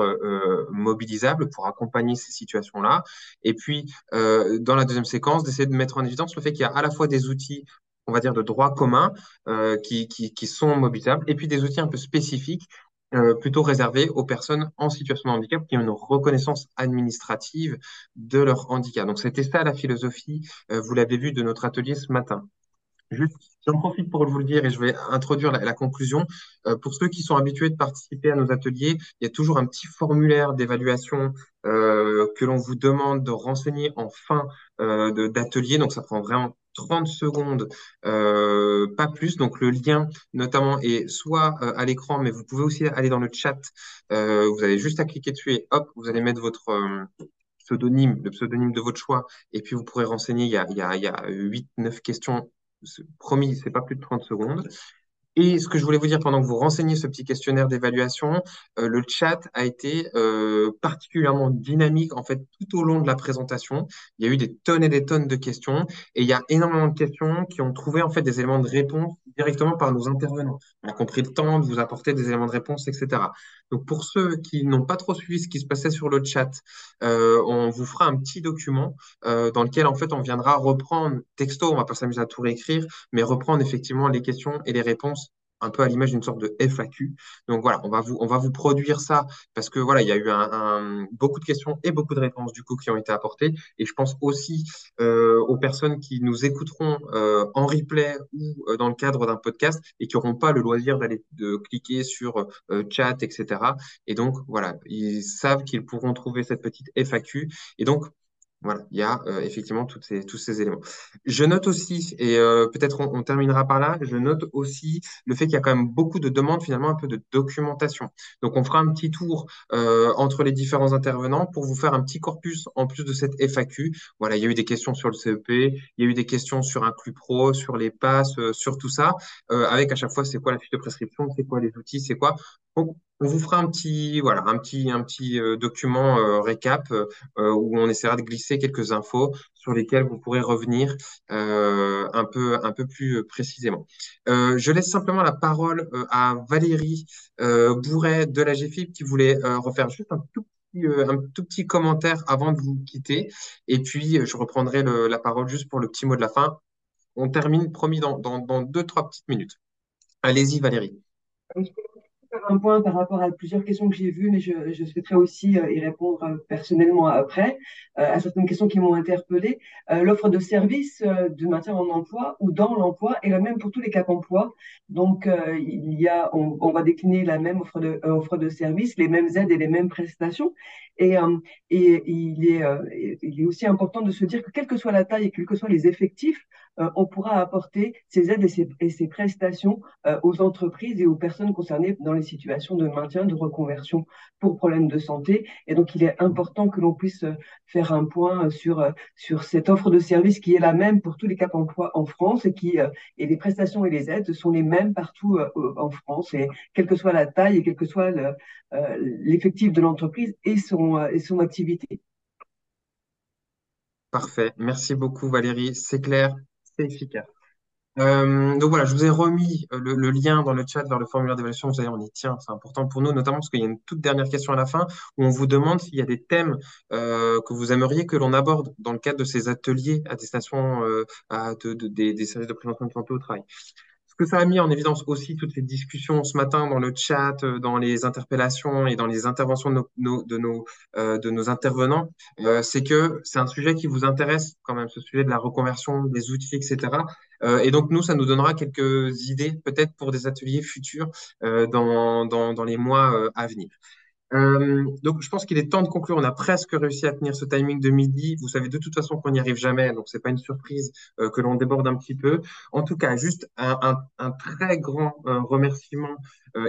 mobilisables pour accompagner ces situations-là. Et puis, dans la deuxième séquence, d'essayer de mettre en évidence le fait qu'il y a à la fois des outils on va dire, de droit commun qui, qui, qui, sont mobilisables, et puis des outils un peu spécifiques euh, plutôt réservé aux personnes en situation de handicap qui ont une reconnaissance administrative de leur handicap. Donc c'était ça la philosophie, euh, vous l'avez vu, de notre atelier ce matin. J'en profite pour vous le dire et je vais introduire la, conclusion. Euh, pour ceux qui sont habitués de participer à nos ateliers, il y a toujours un petit formulaire d'évaluation que l'on vous demande de renseigner en fin d'atelier. Donc ça prend vraiment 30 secondes, euh, pas plus. Donc le lien notamment est soit euh, à l'écran, mais vous pouvez aussi aller dans le chat. Euh, vous avez juste à cliquer dessus et hop, vous allez mettre votre pseudonyme, le pseudonyme de votre choix, et puis vous pourrez renseigner. Il y a, il y a, il y a 8-9 questions. Promis, c'est pas plus de 30 secondes. Et ce que je voulais vous dire pendant que vous renseignez ce petit questionnaire d'évaluation, euh, le chat a été euh, particulièrement dynamique en fait tout au long de la présentation. Il y a eu des tonnes et des tonnes de questions et il y a énormément de questions qui ont trouvé en fait des éléments de réponse directement par nos intervenants. On a compris le temps de vous apporter des éléments de réponse, etc. Donc pour ceux qui n'ont pas trop suivi ce qui se passait sur le chat, euh, on vous fera un petit document dans lequel en fait on viendra reprendre texto, on va pas s'amuser à tout réécrire, mais reprendre effectivement les questions et les réponses un peu à l'image d'une sorte de FAQ. Donc voilà, on va vous, on va vous produire ça parce que voilà, il y a eu un, beaucoup de questions et beaucoup de réponses du coup qui ont été apportées. Et je pense aussi euh, aux personnes qui nous écouteront euh, en replay ou euh, dans le cadre d'un podcast et qui n'auront pas le loisir d'aller de cliquer sur chat, etc. Et donc voilà, ils savent qu'ils pourront trouver cette petite FAQ. Et donc voilà, il y a euh, effectivement toutes ces, tous ces éléments. Je note aussi, et euh, peut-être on, terminera par là, je note aussi le fait qu'il y a quand même beaucoup de demandes, finalement un peu de documentation. Donc on fera un petit tour euh, entre les différents intervenants pour vous faire un petit corpus en plus de cette FAQ. Voilà, il y a eu des questions sur le CEP, il y a eu des questions sur Inclus Pro, sur les passes, sur tout ça, avec à chaque fois c'est quoi la fiche de prescription, c'est quoi les outils, c'est quoi. On vous fera un petit, euh, document euh, récap euh, où on essaiera de glisser quelques infos sur lesquelles vous pourrez revenir un peu, plus précisément. je laisse simplement la parole à Valérie Bourret de la GFIP qui voulait refaire juste un tout petit, commentaire avant de vous quitter. Et puis, je reprendrai la parole juste pour le petit mot de la fin. On termine, promis, dans deux, trois petites minutes. Allez-y, Valérie faire un point par rapport à plusieurs questions que j'ai vues, mais je, souhaiterais aussi euh, y répondre euh, personnellement après euh, à certaines questions qui m'ont interpellée. L'offre de service de maintien en emploi ou dans l'emploi est la même pour tous les cas d'emploi. Donc, il y a, on, va décliner la même offre de, offre de service, les mêmes aides et les mêmes prestations. Et, il, est, il est aussi important de se dire que quelle que soit la taille et quels que soient les effectifs, on pourra apporter ces aides et ces, prestations euh, aux entreprises et aux personnes concernées dans les situations de maintien, de reconversion pour problèmes de santé. Et donc, il est important que l'on puisse euh, faire un point sur, sur cette offre de service qui est la même pour tous les caps emploi en France et qui et les prestations et les aides sont les mêmes partout en France et quelle que soit la taille et quel que soit l'effectif de l'entreprise et son, et son activité. Parfait. Merci beaucoup, Valérie. C'est clair efficace. Euh, donc voilà, je vous ai remis euh, le, lien dans le chat vers le formulaire d'évaluation. Vous allez, on y tient, c'est important pour nous, notamment parce qu'il y a une toute dernière question à la fin où on vous demande s'il y a des thèmes euh, que vous aimeriez que l'on aborde dans le cadre de ces ateliers à destination des services de prévention de santé au travail que ça a mis en évidence aussi toutes les discussions ce matin dans le chat, euh, dans les interpellations et dans les interventions de nos, de nos, euh, de nos intervenants, euh, c'est que c'est un sujet qui vous intéresse quand même, ce sujet de la reconversion des outils, etc. et donc nous, ça nous donnera quelques idées peut-être pour des ateliers futurs dans, dans, dans les mois à venir. Euh, donc, je pense qu'il est temps de conclure. On a presque réussi à tenir ce timing de midi. Vous savez de toute façon qu'on n'y arrive jamais, donc c'est pas une surprise euh, que l'on déborde un petit peu. En tout cas, juste un, un, un très grand euh, remerciement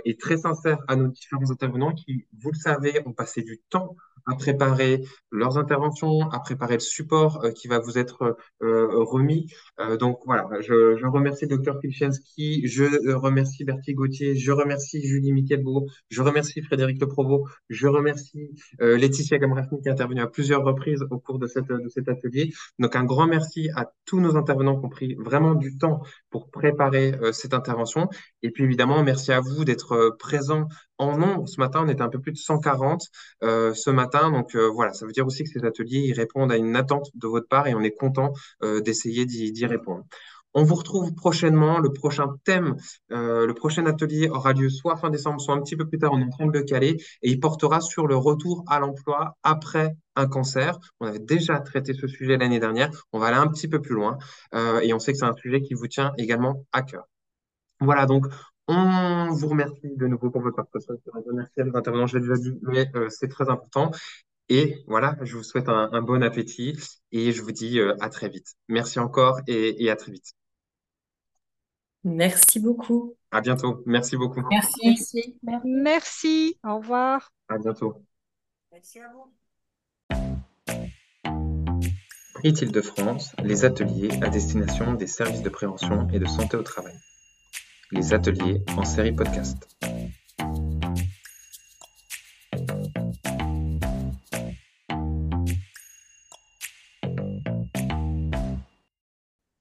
et très sincère à nos différents intervenants qui, vous le savez, ont passé du temps à préparer leurs interventions, à préparer le support euh, qui va vous être euh, remis. Euh, donc voilà, je, je remercie Dr Pilchenski, je remercie Bertie Gauthier, je remercie Julie Michelbeau, je remercie Frédéric Le Provost, je remercie Laetitia Gamrafni qui est intervenue à plusieurs reprises au cours de, cette, de cet atelier. Donc un grand merci à tous nos intervenants qui ont pris vraiment du temps pour préparer cette intervention. Et puis évidemment, merci à vous d'être présents en nombre. Ce matin, on était un peu plus de 140 euh, ce matin. Donc euh, voilà, ça veut dire aussi que ces ateliers répondent à une attente de votre part et on est content euh, d'essayer d'y répondre. On vous retrouve prochainement. Le prochain thème, le prochain atelier aura lieu soit fin décembre, soit un petit peu plus tard. On est en train de le caler et il portera sur le retour à l'emploi après un cancer. On avait déjà traité ce sujet l'année dernière. On va aller un petit peu plus loin et on sait que c'est un sujet qui vous tient également à cœur. Voilà, donc on vous remercie de nouveau pour votre participation. Merci à nos intervenants, je l'ai déjà dit, mais euh, c'est très important. Et voilà, je vous souhaite un, bon appétit et je vous dis euh, à très vite. Merci encore et, à très vite. Merci beaucoup. À bientôt. Merci beaucoup. Merci. Merci. Merci. Au revoir. À bientôt. Merci à vous. Prix de France, les ateliers à destination des services de prévention et de santé au travail les ateliers en série podcast.